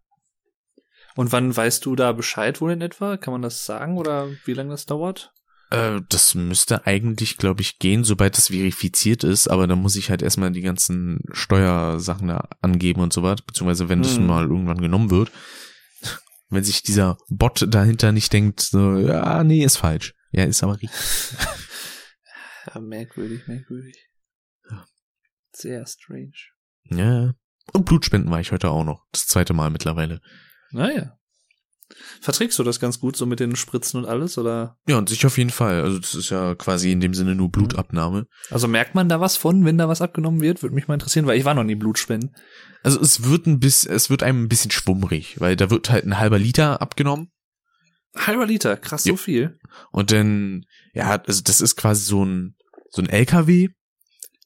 Und wann weißt du da Bescheid wohl in etwa? Kann man das sagen oder wie lange das dauert? Äh, das müsste eigentlich, glaube ich, gehen, sobald das verifiziert ist, aber dann muss ich halt erstmal die ganzen Steuersachen da angeben und so was, beziehungsweise wenn das Hm. mal irgendwann genommen wird. Wenn sich dieser Bot dahinter nicht denkt, so, ja, nee, ist falsch. Ja, ist aber richtig. Ja, merkwürdig, merkwürdig. Sehr strange. Ja. Und Blutspenden war ich heute auch noch. Das zweite Mal mittlerweile. Naja. Verträgst du das ganz gut so mit den Spritzen und alles oder? Ja, und sich auf jeden Fall. Also das ist ja quasi in dem Sinne nur Blutabnahme. Also merkt man da was von, wenn da was abgenommen wird? Würde mich mal interessieren, weil ich war noch nie Blutspenden. Also es wird ein bisschen, es wird einem ein bisschen schwummrig, weil da wird halt ein halber Liter abgenommen. Halber Liter, krass, Ja. so viel. Und dann, ja, also das ist quasi so ein, so ein LKW.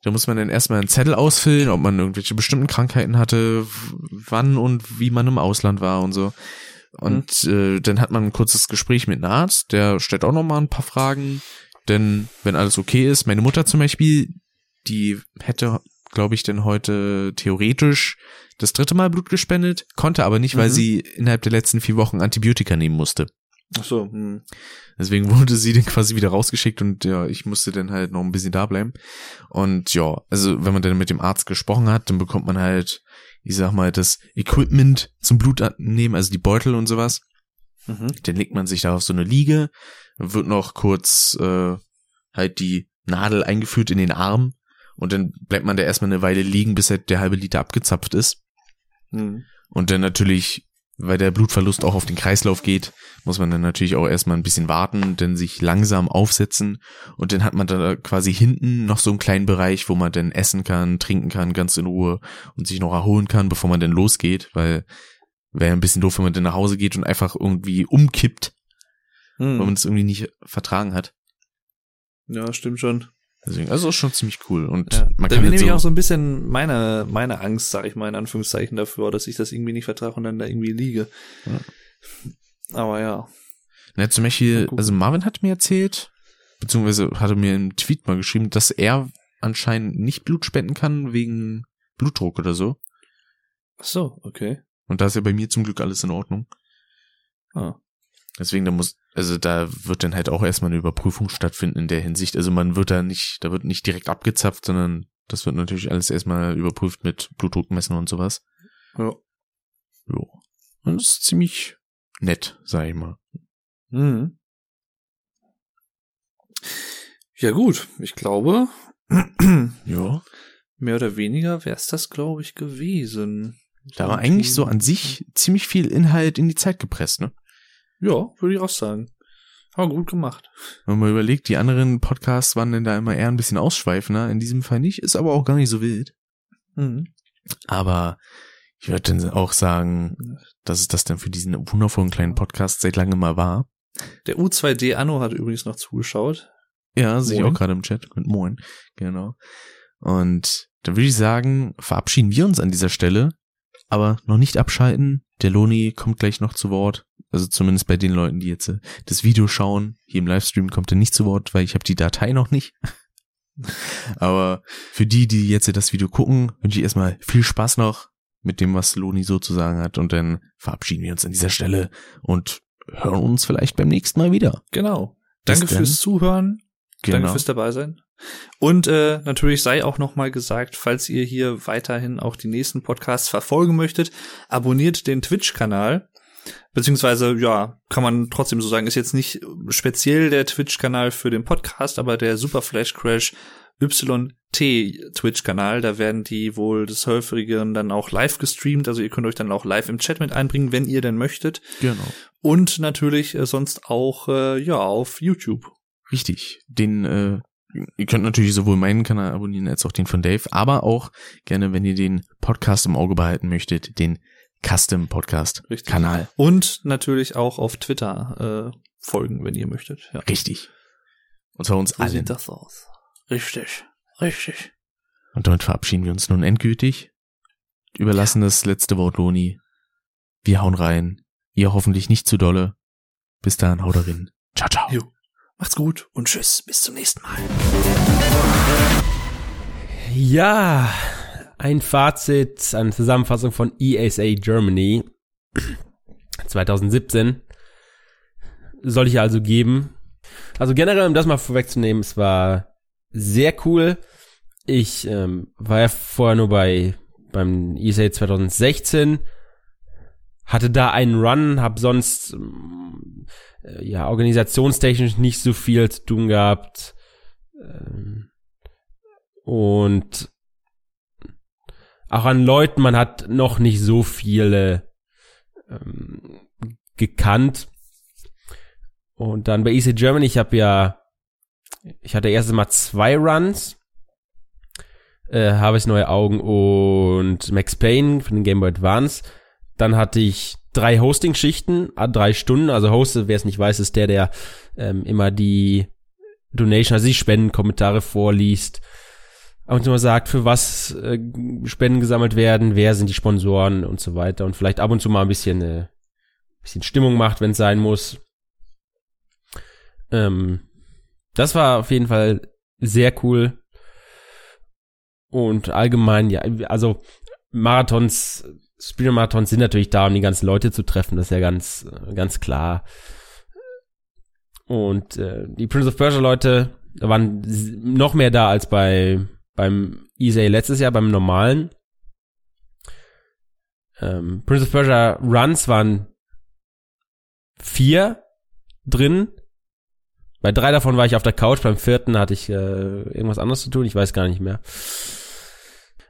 Da muss man dann erstmal einen Zettel ausfüllen, ob man irgendwelche bestimmten Krankheiten hatte, wann und wie man im Ausland war und so. Und äh, dann hat man ein kurzes Gespräch mit einem Arzt, der stellt auch nochmal ein paar Fragen. Denn wenn alles okay ist, meine Mutter zum Beispiel, die hätte, glaube ich, denn heute theoretisch das dritte Mal Blut gespendet, konnte aber nicht, weil Mhm. sie innerhalb der letzten vier Wochen Antibiotika nehmen musste. Ach so, hm. Deswegen wurde sie dann quasi wieder rausgeschickt und ja, ich musste dann halt noch ein bisschen da bleiben. Und ja, also wenn man dann mit dem Arzt gesprochen hat, dann bekommt man halt, ich sag mal, das Equipment zum Blutnehmen, also die Beutel und sowas. Mhm. Dann legt man sich da auf so eine Liege, wird noch kurz äh, halt die Nadel eingeführt in den Arm und dann bleibt man da erstmal eine Weile liegen, bis halt der halbe Liter abgezapft ist. Hm. Und dann natürlich, weil der Blutverlust auch auf den Kreislauf geht, muss man dann natürlich auch erstmal ein bisschen warten, dann sich langsam aufsetzen und dann hat man da quasi hinten noch so einen kleinen Bereich, wo man dann essen kann, trinken kann, ganz in Ruhe und sich noch erholen kann, bevor man dann losgeht, weil wäre ein bisschen doof, wenn man dann nach Hause geht und einfach irgendwie umkippt, Hm. weil man es irgendwie nicht vertragen hat. Ja, stimmt schon. Deswegen, also ist schon ziemlich cool und Ja. man da kann bin jetzt nämlich so, auch so ein bisschen meine, meine Angst, sag ich mal, in Anführungszeichen dafür, dass ich das irgendwie nicht vertrage und dann da irgendwie liege. Aber ja. Na, zum Beispiel, also Marvin hat mir erzählt, beziehungsweise hatte mir einen Tweet mal geschrieben, dass er anscheinend nicht Blut spenden kann wegen Blutdruck oder so. Ach so, okay. Und da ist ja bei mir zum Glück alles in Ordnung. Ah. Deswegen, da muss, also da wird dann halt auch erstmal eine Überprüfung stattfinden in der Hinsicht. Also man wird da nicht, da wird nicht direkt abgezapft, sondern das wird natürlich alles erstmal überprüft mit Blutdruckmessen und sowas. Ja. Jo. Und das ist ziemlich nett, sag ich mal. Mhm. Ja gut, ich glaube, Ja. mehr oder weniger wäre es das, glaube ich, gewesen. Da war eigentlich so an sich ziemlich viel Inhalt in die Zeit gepresst, ne? Ja, würde ich auch sagen. Aber gut gemacht. Wenn man überlegt, die anderen Podcasts waren dann da immer eher ein bisschen ausschweifender, in diesem Fall nicht, ist aber auch gar nicht so wild. Mhm. Aber ich würde dann auch sagen, dass es das dann für diesen wundervollen kleinen Podcast seit langem mal war. Der U2D Anno hat übrigens noch zugeschaut. Ja, sehe ich auch gerade im Chat. Mit Moin. Genau. Und dann würde ich sagen, verabschieden wir uns an dieser Stelle, aber noch nicht abschalten. Der Loni kommt gleich noch zu Wort. Also zumindest bei den Leuten, die jetzt äh, das Video schauen. Hier im Livestream kommt er nicht zu Wort, weil ich habe die Datei noch nicht. aber für die, die jetzt das Video gucken, wünsche ich erstmal viel Spaß noch mit dem, was Loni so zu sagen hat. Und dann verabschieden wir uns an dieser Stelle und hören uns vielleicht beim nächsten Mal wieder. Genau. Danke fürs Zuhören. Danke Genau. fürs dabei sein. Und äh, natürlich sei auch noch mal gesagt, falls ihr hier weiterhin auch die nächsten Podcasts verfolgen möchtet, abonniert den Twitch-Kanal. Beziehungsweise, ja, kann man trotzdem so sagen, ist jetzt nicht speziell der Twitch-Kanal für den Podcast, aber der Super Flash Crash YT Twitch-Kanal, da werden die wohl des Häufigeren dann auch live gestreamt, also ihr könnt euch dann auch live im Chat mit einbringen, wenn ihr denn möchtet. Genau. Und natürlich äh, sonst auch, äh, ja, auf YouTube. Richtig. Den, äh, ihr könnt natürlich sowohl meinen Kanal abonnieren als auch den von Dave, aber auch gerne, wenn ihr den Podcast im Auge behalten möchtet, den Custom Podcast Richtig. Kanal. Und natürlich auch auf Twitter äh, folgen, wenn ihr möchtet. Ja. Richtig. Und zwar uns So allen. sieht das aus. Richtig. Richtig. Und damit verabschieden wir uns nun endgültig. Überlassen das letzte Wort Loni. Wir hauen rein. Ihr hoffentlich nicht zu dolle. Bis dann, haut rein. Ciao, ciao. Jo. Macht's gut und tschüss. Bis zum nächsten Mal. Ja, ein Fazit, eine Zusammenfassung von ESA Germany 2017 soll ich also geben. Also generell, um das mal vorwegzunehmen, es war sehr cool. Ich ähm, war ja vorher nur bei beim ESA 2016, hatte da einen Run, hab sonst ähm, äh, ja organisationstechnisch nicht so viel zu tun gehabt. Ähm, und auch an Leuten, man hat noch nicht so viele ähm, gekannt. Und dann bei EC Germany, ich habe ja, ich hatte erst mal zwei Runs, äh, habe ich neue Augen und Max Payne für den Game Boy Advance. Dann hatte ich drei Hosting-Schichten, ah, drei Stunden. Also Host, wer es nicht weiß, ist der, der ähm, immer die Donation, also die Spendenkommentare vorliest und immer sagt, für was äh, Spenden gesammelt werden, wer sind die Sponsoren und so weiter und vielleicht ab und zu mal ein bisschen, äh, bisschen Stimmung macht, wenn es sein muss. Ähm, das war auf jeden Fall sehr cool. Und allgemein, ja, also Marathons, Speedrun-Marathons sind natürlich da, um die ganzen Leute zu treffen, das ist ja ganz, ganz klar. Und äh, die Prince of Persia Leute waren noch mehr da als bei beim ESA letztes Jahr, beim normalen. Ähm, Prince of Persia Runs waren vier drin. Bei drei davon war ich auf der Couch, beim vierten hatte ich äh, irgendwas anderes zu tun, ich weiß gar nicht mehr.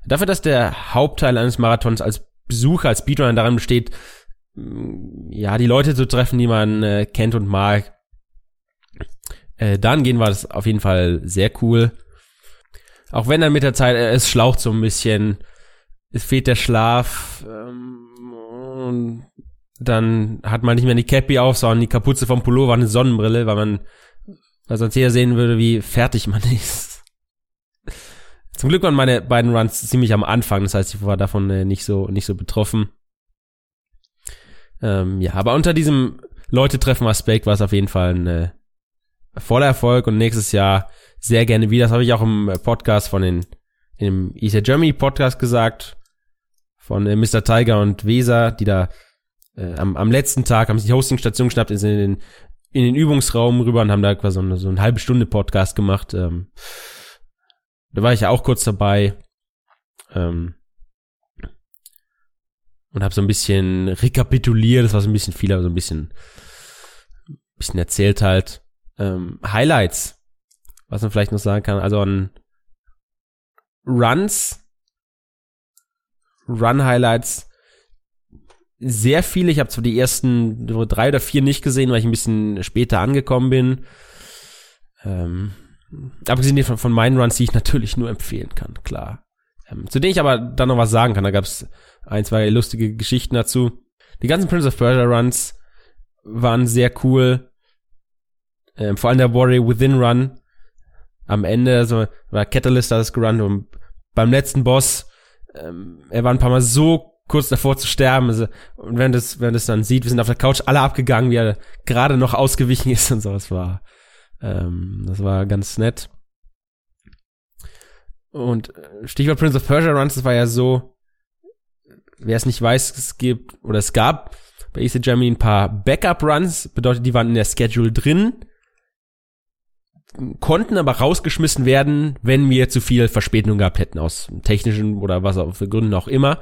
Dafür, dass der Hauptteil eines Marathons als Besucher, als Speedrunner daran besteht, mh, ja, die Leute zu treffen, die man äh, kennt und mag, äh, dann gehen war das auf jeden Fall sehr cool. Auch wenn dann mit der Zeit, es schlaucht so ein bisschen, es fehlt der Schlaf, ähm, und dann hat man nicht mehr die Cappy auf, sondern die Kapuze vom Pullover, eine Sonnenbrille, weil man, weil sonst jeder sehen würde, wie fertig man ist. Zum Glück waren meine beiden Runs ziemlich am Anfang, das heißt, ich war davon äh, nicht so, nicht so betroffen. Ähm, ja, aber unter diesem Leute-Treffen-Aspekt war es auf jeden Fall ein äh, voller Erfolg und nächstes Jahr sehr gerne wieder. Das habe ich auch im äh, Podcast von den, dem ESA Germany Podcast gesagt. von äh, Mr. Tiger und Weser, die da äh, am, am letzten Tag haben sich die Hostingstation geschnappt, sind in den, in den Übungsraum rüber und haben da quasi so eine, so eine halbe Stunde Podcast gemacht. Ähm, da war ich ja auch kurz dabei. Ähm, und habe so ein bisschen rekapituliert, das war so ein bisschen viel, aber so ein bisschen, bisschen erzählt halt. Ähm, Highlights, was man vielleicht noch sagen kann, also an Runs, Run-Highlights, sehr viele. Ich habe zwar die ersten drei oder vier nicht gesehen, weil ich ein bisschen später angekommen bin. Ähm, abgesehen von, von meinen Runs, die ich natürlich nur empfehlen kann, klar. Ähm, zu denen ich aber dann noch was sagen kann. Da gab es ein, zwei lustige Geschichten dazu. Die ganzen Prince of Persia Runs waren sehr cool. Ähm, vor allem der Warrior Within Run. Am Ende so, war Catalyst das gerannt und beim letzten Boss, ähm, er war ein paar Mal so kurz davor zu sterben. Also, und wenn das, wenn das dann sieht, wir sind auf der Couch alle abgegangen, wie er gerade noch ausgewichen ist und so. Das war, ähm, das war ganz nett. Und äh, Stichwort Prince of Persia Runs, das war ja so, wer es nicht weiß, es gibt, oder es gab bei Easy Germany ein paar Backup-Runs, bedeutet, die waren in der Schedule drin, konnten aber rausgeschmissen werden, wenn wir zu viel Verspätung gehabt hätten, aus technischen oder was auch für Gründen auch immer.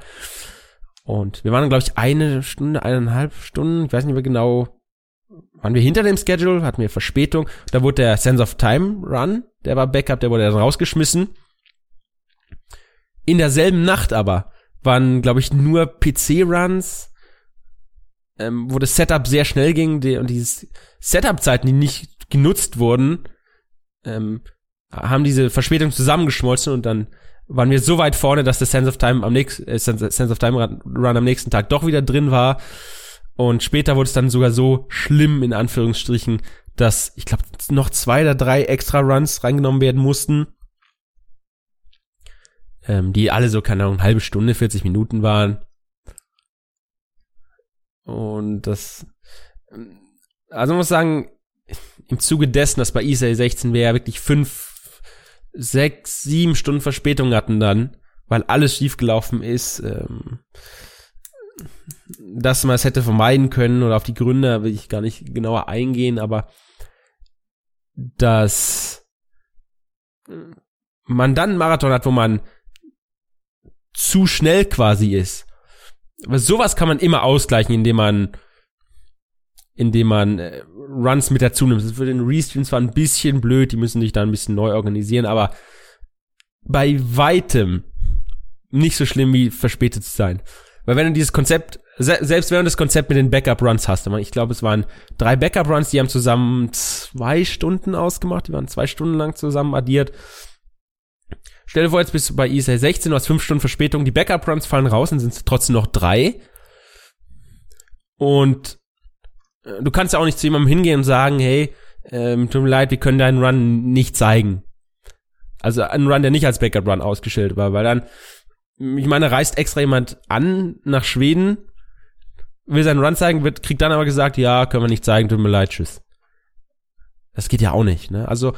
Und wir waren, glaube ich, eine Stunde, eineinhalb Stunden, ich weiß nicht mehr genau, waren wir hinter dem Schedule, hatten wir Verspätung. Da wurde der Sense of Time Run, der war Backup, der wurde dann rausgeschmissen. In derselben Nacht aber waren, glaube ich, nur PC-Runs, ähm, wo das Setup sehr schnell ging die, und diese Setup-Zeiten, die nicht genutzt wurden, ähm, haben diese Verspätung zusammengeschmolzen und dann waren wir so weit vorne, dass der Sense of Time am nächsten äh, Sense of Time Run am nächsten Tag doch wieder drin war. Und später wurde es dann sogar so schlimm, in Anführungsstrichen, dass ich glaube noch zwei oder drei extra Runs reingenommen werden mussten ähm, die alle so, keine Ahnung, eine halbe Stunde, 40 Minuten waren. Und das, also man muss sagen, im Zuge dessen, dass bei ISA 16 wir ja wirklich fünf, sechs, sieben Stunden Verspätung hatten dann, weil alles schiefgelaufen ist, ähm, dass man es hätte vermeiden können oder auf die Gründe will ich gar nicht genauer eingehen, aber dass man dann einen Marathon hat, wo man zu schnell quasi ist. Aber sowas kann man immer ausgleichen, indem man indem man äh, Runs mit dazu nimmt. Das ist für den Restream zwar ein bisschen blöd, die müssen sich da ein bisschen neu organisieren, aber bei weitem nicht so schlimm wie verspätet zu sein. Weil wenn du dieses Konzept, se selbst wenn du das Konzept mit den Backup-Runs hast, ich glaube, es waren drei Backup-Runs, die haben zusammen zwei Stunden ausgemacht, die waren zwei Stunden lang zusammen addiert. Stell dir vor, jetzt bist du bei ISA 16, du hast fünf Stunden Verspätung, die Backup-Runs fallen raus und sind trotzdem noch drei. Und du kannst ja auch nicht zu jemandem hingehen und sagen, hey, ähm, tut mir leid, wir können deinen Run nicht zeigen. Also einen Run, der nicht als Backup-Run ausgestellt war, weil dann, ich meine, reist extra jemand an nach Schweden, will seinen Run zeigen, wird, kriegt dann aber gesagt, ja, können wir nicht zeigen, tut mir leid, tschüss. Das geht ja auch nicht, ne? Also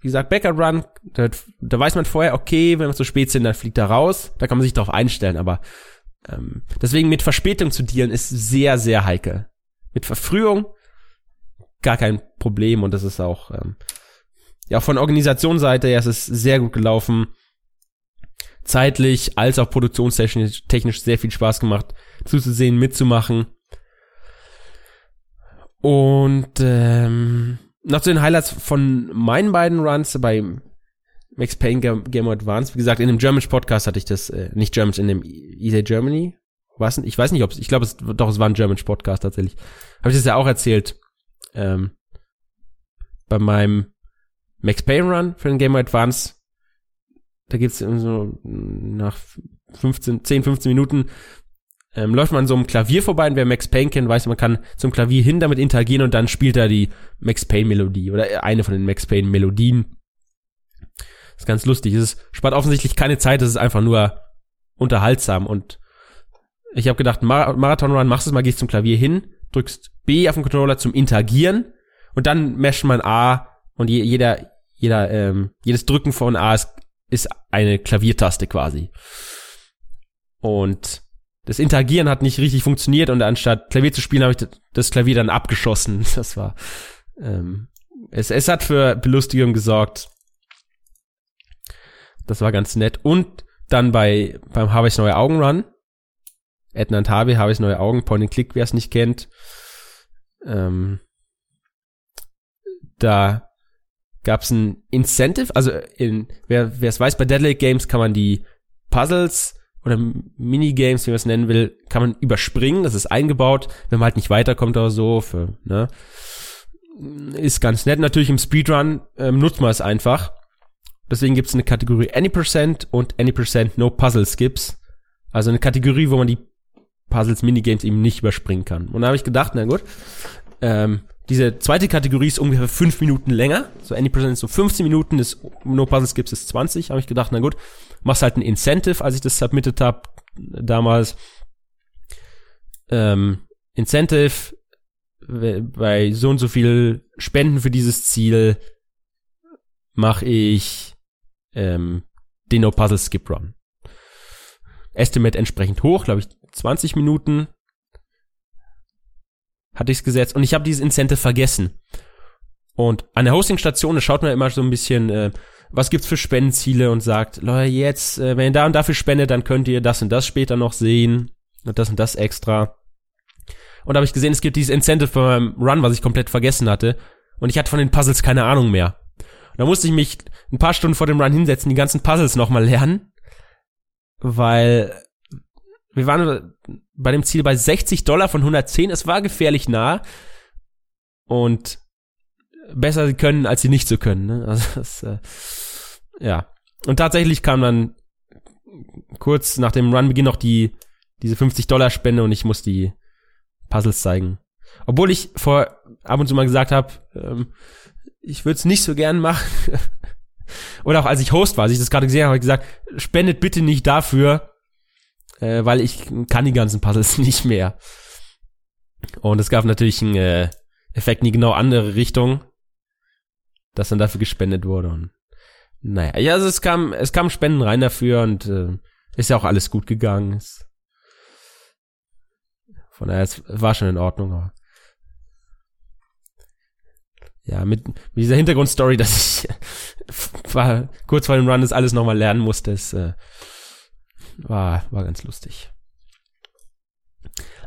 wie gesagt, Backup Run, da, da weiß man vorher, okay, wenn wir zu spät sind, dann fliegt er raus. Da kann man sich darauf einstellen, aber ähm, deswegen mit Verspätung zu dealen ist sehr, sehr heikel. Mit Verfrühung gar kein Problem und das ist auch ähm, ja von Organisationsseite her ist es sehr gut gelaufen. Zeitlich als auch produktionstechnisch technisch sehr viel Spaß gemacht zuzusehen, mitzumachen. Und ähm, noch zu den Highlights von meinen beiden Runs bei Max Payne Game Advance. Wie gesagt, in dem German Podcast hatte ich das, äh, nicht German, in dem ESA Germany. Was? Ich weiß nicht, ob es, ich glaube, es, doch, es war ein German Podcast tatsächlich. Habe ich das ja auch erzählt. Ähm, bei meinem Max Payne Run für den Game Advance. Da gibt's so nach 15, 10, 15 Minuten ähm, läuft man so einem Klavier vorbei und wer Max Payne kennt, weiß, man kann zum Klavier hin damit interagieren und dann spielt er die Max Payne Melodie oder eine von den Max Payne Melodien. Das ist ganz lustig. Es spart offensichtlich keine Zeit, es ist einfach nur unterhaltsam und ich habe gedacht, Mar Marathon Run, machst es mal, gehst zum Klavier hin, drückst B auf den Controller zum Interagieren und dann mescht man A und je, jeder, jeder, ähm, jedes Drücken von A ist, ist eine Klaviertaste quasi. Und das Interagieren hat nicht richtig funktioniert und anstatt Klavier zu spielen, habe ich das Klavier dann abgeschossen. Das war, ähm, es, es hat für Belustigung gesorgt. Das war ganz nett. Und dann bei, beim ich neue Augen Run. Edna und Harvey, habe ich neue Augen, Point and Click, wer es nicht kennt. Ähm, da gab es ein Incentive, also in, wer es weiß, bei Deadly Games kann man die Puzzles oder Minigames, wie man es nennen will, kann man überspringen. Das ist eingebaut, wenn man halt nicht weiterkommt oder so. Für, ne? Ist ganz nett. Natürlich im Speedrun ähm, nutzt man es einfach. Deswegen gibt es eine Kategorie Any Percent und Any Percent No Puzzle Skips. Also eine Kategorie, wo man die Puzzles, Minigames eben nicht überspringen kann. Und da habe ich gedacht, na gut, ähm, diese zweite Kategorie ist ungefähr fünf Minuten länger. So Any Percent ist so 15 Minuten, das No Puzzle Skips ist 20. Habe ich gedacht, na gut, machst halt ein Incentive, als ich das submitted habe damals. Ähm, Incentive bei so und so viel Spenden für dieses Ziel mache ich ähm, den No Puzzle Skip Run. Estimate entsprechend hoch, glaube ich 20 Minuten hatte ich es gesetzt und ich habe dieses Incentive vergessen. Und an der Hostingstation, da schaut man immer so ein bisschen, äh, was gibt's für Spendenziele und sagt, Leute, jetzt, äh, wenn ihr da und dafür spendet, dann könnt ihr das und das später noch sehen und das und das extra. Und da habe ich gesehen, es gibt dieses Incentive für meinem Run, was ich komplett vergessen hatte. Und ich hatte von den Puzzles keine Ahnung mehr. Und da musste ich mich ein paar Stunden vor dem Run hinsetzen, die ganzen Puzzles nochmal lernen. Weil wir waren bei dem Ziel bei 60 Dollar von 110. Es war gefährlich nah. Und besser sie können, als sie nicht so können. Ne? Also das, äh, ja. Und tatsächlich kam dann kurz nach dem Run-Beginn noch die diese 50 Dollar Spende und ich muss die Puzzles zeigen. Obwohl ich vor ab und zu mal gesagt habe, ähm, ich würde es nicht so gern machen. Oder auch als ich Host war, als ich das gerade gesehen habe, habe ich gesagt, spendet bitte nicht dafür, äh, weil ich kann die ganzen Puzzles nicht mehr. Und es gab natürlich einen äh, Effekt in die genau andere Richtung dass dann dafür gespendet wurde. Und naja, ja, also es kam, es kam Spenden rein dafür und äh, ist ja auch alles gut gegangen. Ist, von daher, es war schon in Ordnung. Aber ja, mit, mit dieser Hintergrundstory, dass ich war kurz vor dem Run das alles nochmal lernen musste, es äh, war, war ganz lustig.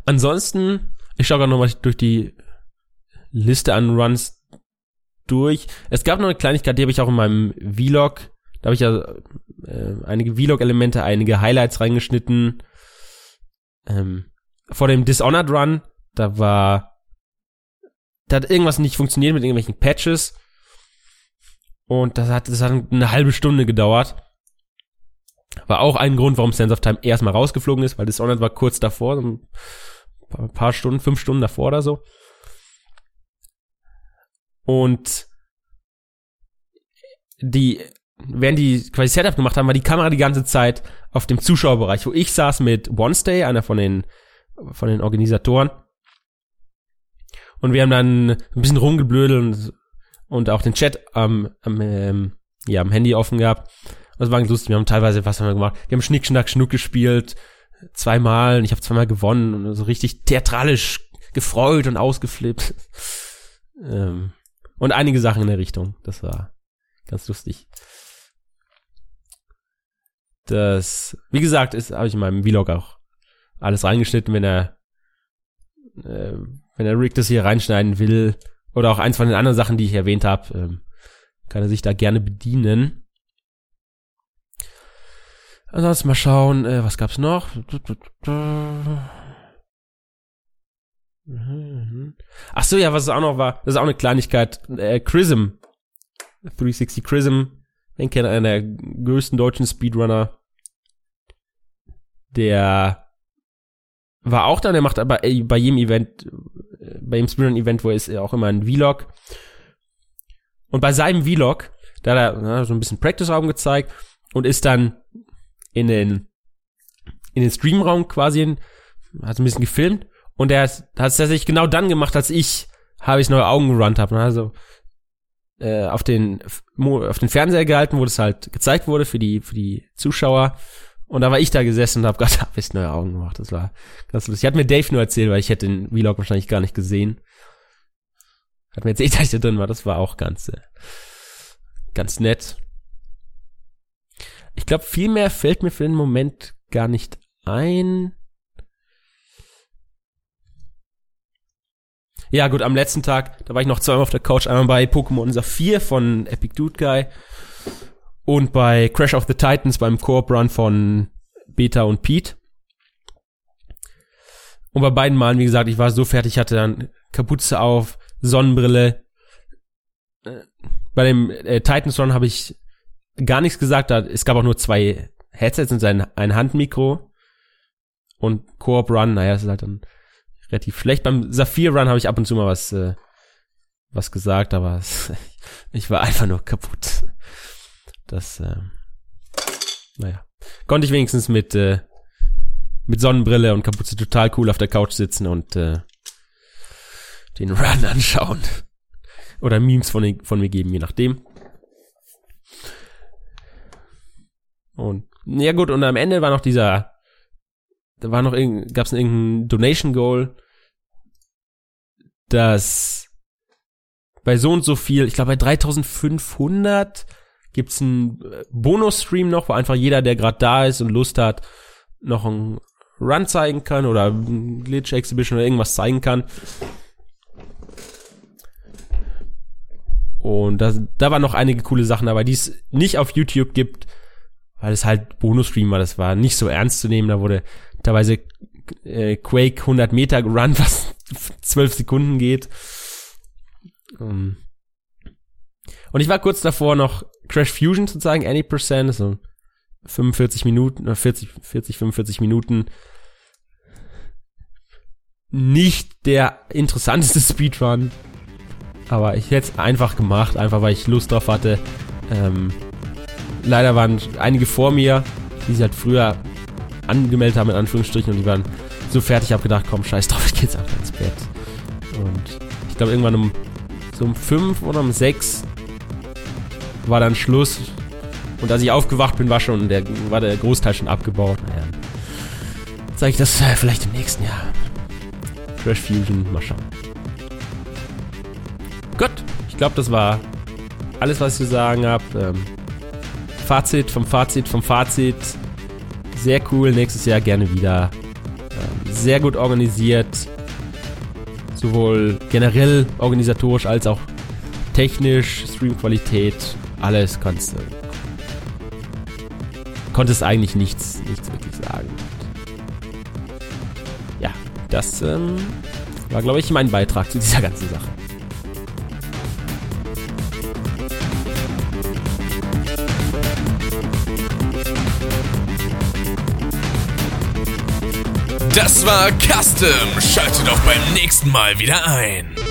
Ansonsten, ich schaue gerade nochmal durch die Liste an Runs, durch. Es gab noch eine Kleinigkeit, die habe ich auch in meinem Vlog. Da habe ich ja äh, einige Vlog-Elemente, einige Highlights reingeschnitten. Ähm, vor dem Dishonored Run, da war, da hat irgendwas nicht funktioniert mit irgendwelchen Patches. Und das hat, das hat eine halbe Stunde gedauert. War auch ein Grund, warum Sense of Time erstmal rausgeflogen ist, weil Dishonored war kurz davor, so ein paar Stunden, fünf Stunden davor oder so. Und die, während die quasi Setup gemacht haben, war die Kamera die ganze Zeit auf dem Zuschauerbereich, wo ich saß mit Wednesday, einer von den, von den Organisatoren. Und wir haben dann ein bisschen rumgeblödelt und, und auch den Chat am, am, ähm, ja, am Handy offen gehabt. Das war ganz lustig. Wir haben teilweise, was haben wir gemacht? Wir haben Schnick, Schnack, Schnuck gespielt. Zweimal. Ich habe zweimal gewonnen und so richtig theatralisch gefreut und ausgeflippt. ähm, und einige Sachen in der Richtung. Das war ganz lustig. Das, wie gesagt, ist, habe ich in meinem Vlog auch alles reingeschnitten, wenn er, äh, wenn der Rick das hier reinschneiden will. Oder auch eins von den anderen Sachen, die ich erwähnt habe, ähm, kann er sich da gerne bedienen. Ansonsten mal schauen, äh, was gab's noch? Ach so, ja, was es auch noch war, das ist auch eine Kleinigkeit. Äh, Chrism. 360 Chrism. Den kennt einer der größten deutschen Speedrunner. Der war auch da, der macht aber bei jedem Event, äh, bei jedem Speedrun-Event, wo er ist, auch immer ein Vlog. Und bei seinem Vlog, da hat er na, so ein bisschen Practice-Raum gezeigt und ist dann in den, in den Streamraum quasi, hat so ein bisschen gefilmt und er hat es tatsächlich genau dann gemacht, als ich habe ich neue Augen gerannt habe. Also äh, auf den auf den Fernseher gehalten, wo das halt gezeigt wurde für die für die Zuschauer Und da war ich da gesessen und hab gerade hab echt neue Augen gemacht. Das war ganz lustig. Hat mir Dave nur erzählt, weil ich hätte den Vlog wahrscheinlich gar nicht gesehen. Hat mir erzählt, dass ich da drin war. Das war auch ganz, äh, ganz nett. Ich glaube, viel mehr fällt mir für den Moment gar nicht ein. Ja, gut, am letzten Tag, da war ich noch zweimal auf der Couch, einmal bei Pokémon Saphir von Epic Dude Guy und bei Crash of the Titans beim Coop Run von Beta und Pete. Und bei beiden Malen, wie gesagt, ich war so fertig, hatte dann Kapuze auf, Sonnenbrille. Äh, Bei dem äh, Titans Run habe ich gar nichts gesagt. Da, es gab auch nur zwei Headsets und ein, ein Handmikro. Und Coop Run, naja, das ist halt dann relativ schlecht. Beim Saphir Run habe ich ab und zu mal was, äh, was gesagt, aber es, ich war einfach nur kaputt. Das, äh, naja. Konnte ich wenigstens mit, äh, mit Sonnenbrille und Kapuze total cool auf der Couch sitzen und äh, den Run anschauen. Oder Memes von, von mir geben, je nachdem. Und ja gut, und am Ende war noch dieser, da war noch irgend, gab's irgendein Donation Goal, das bei so und so viel, ich glaube bei 3500 gibt's einen äh, Bonus-Stream noch, wo einfach jeder, der gerade da ist und Lust hat, noch einen Run zeigen kann oder ein Glitch Exhibition oder irgendwas zeigen kann. Und da, da waren noch einige coole Sachen dabei, die es nicht auf YouTube gibt, weil es halt Bonus-Stream war. Das war nicht so ernst zu nehmen. Da wurde teilweise äh, Quake 100 Meter Run, was 12 Sekunden geht. Um, und ich war kurz davor noch Crash Fusion zu zeigen, Any Percent, so 45 Minuten, 40, 40, 45 Minuten. Nicht der interessanteste Speedrun, aber ich hätte es einfach gemacht, einfach weil ich Lust drauf hatte. Ähm, leider waren einige vor mir, die sich halt früher angemeldet haben, in Anführungsstrichen, und die waren so fertig, habe gedacht, komm, scheiß drauf, ich geh jetzt einfach ins Bett. Und ich glaube, irgendwann um so um fünf oder um sechs war dann Schluss. Und als ich aufgewacht bin, war schon der, war der Großteil schon abgebaut. Naja. Zeige ich das äh, vielleicht im nächsten Jahr. Crash Fusion, mal schauen. Gut, ich glaube, das war alles, was ich zu sagen habe. Ähm, Fazit vom Fazit vom Fazit. Sehr cool, nächstes Jahr gerne wieder. Ähm, sehr gut organisiert. Sowohl generell organisatorisch als auch technisch, Streamqualität, alles kannst du. Konntest eigentlich nichts, nichts wirklich sagen. Ja, das ähm, war, glaube ich, mein Beitrag zu dieser ganzen Sache. Das war Custom. Schaltet auch beim nächsten Mal wieder ein.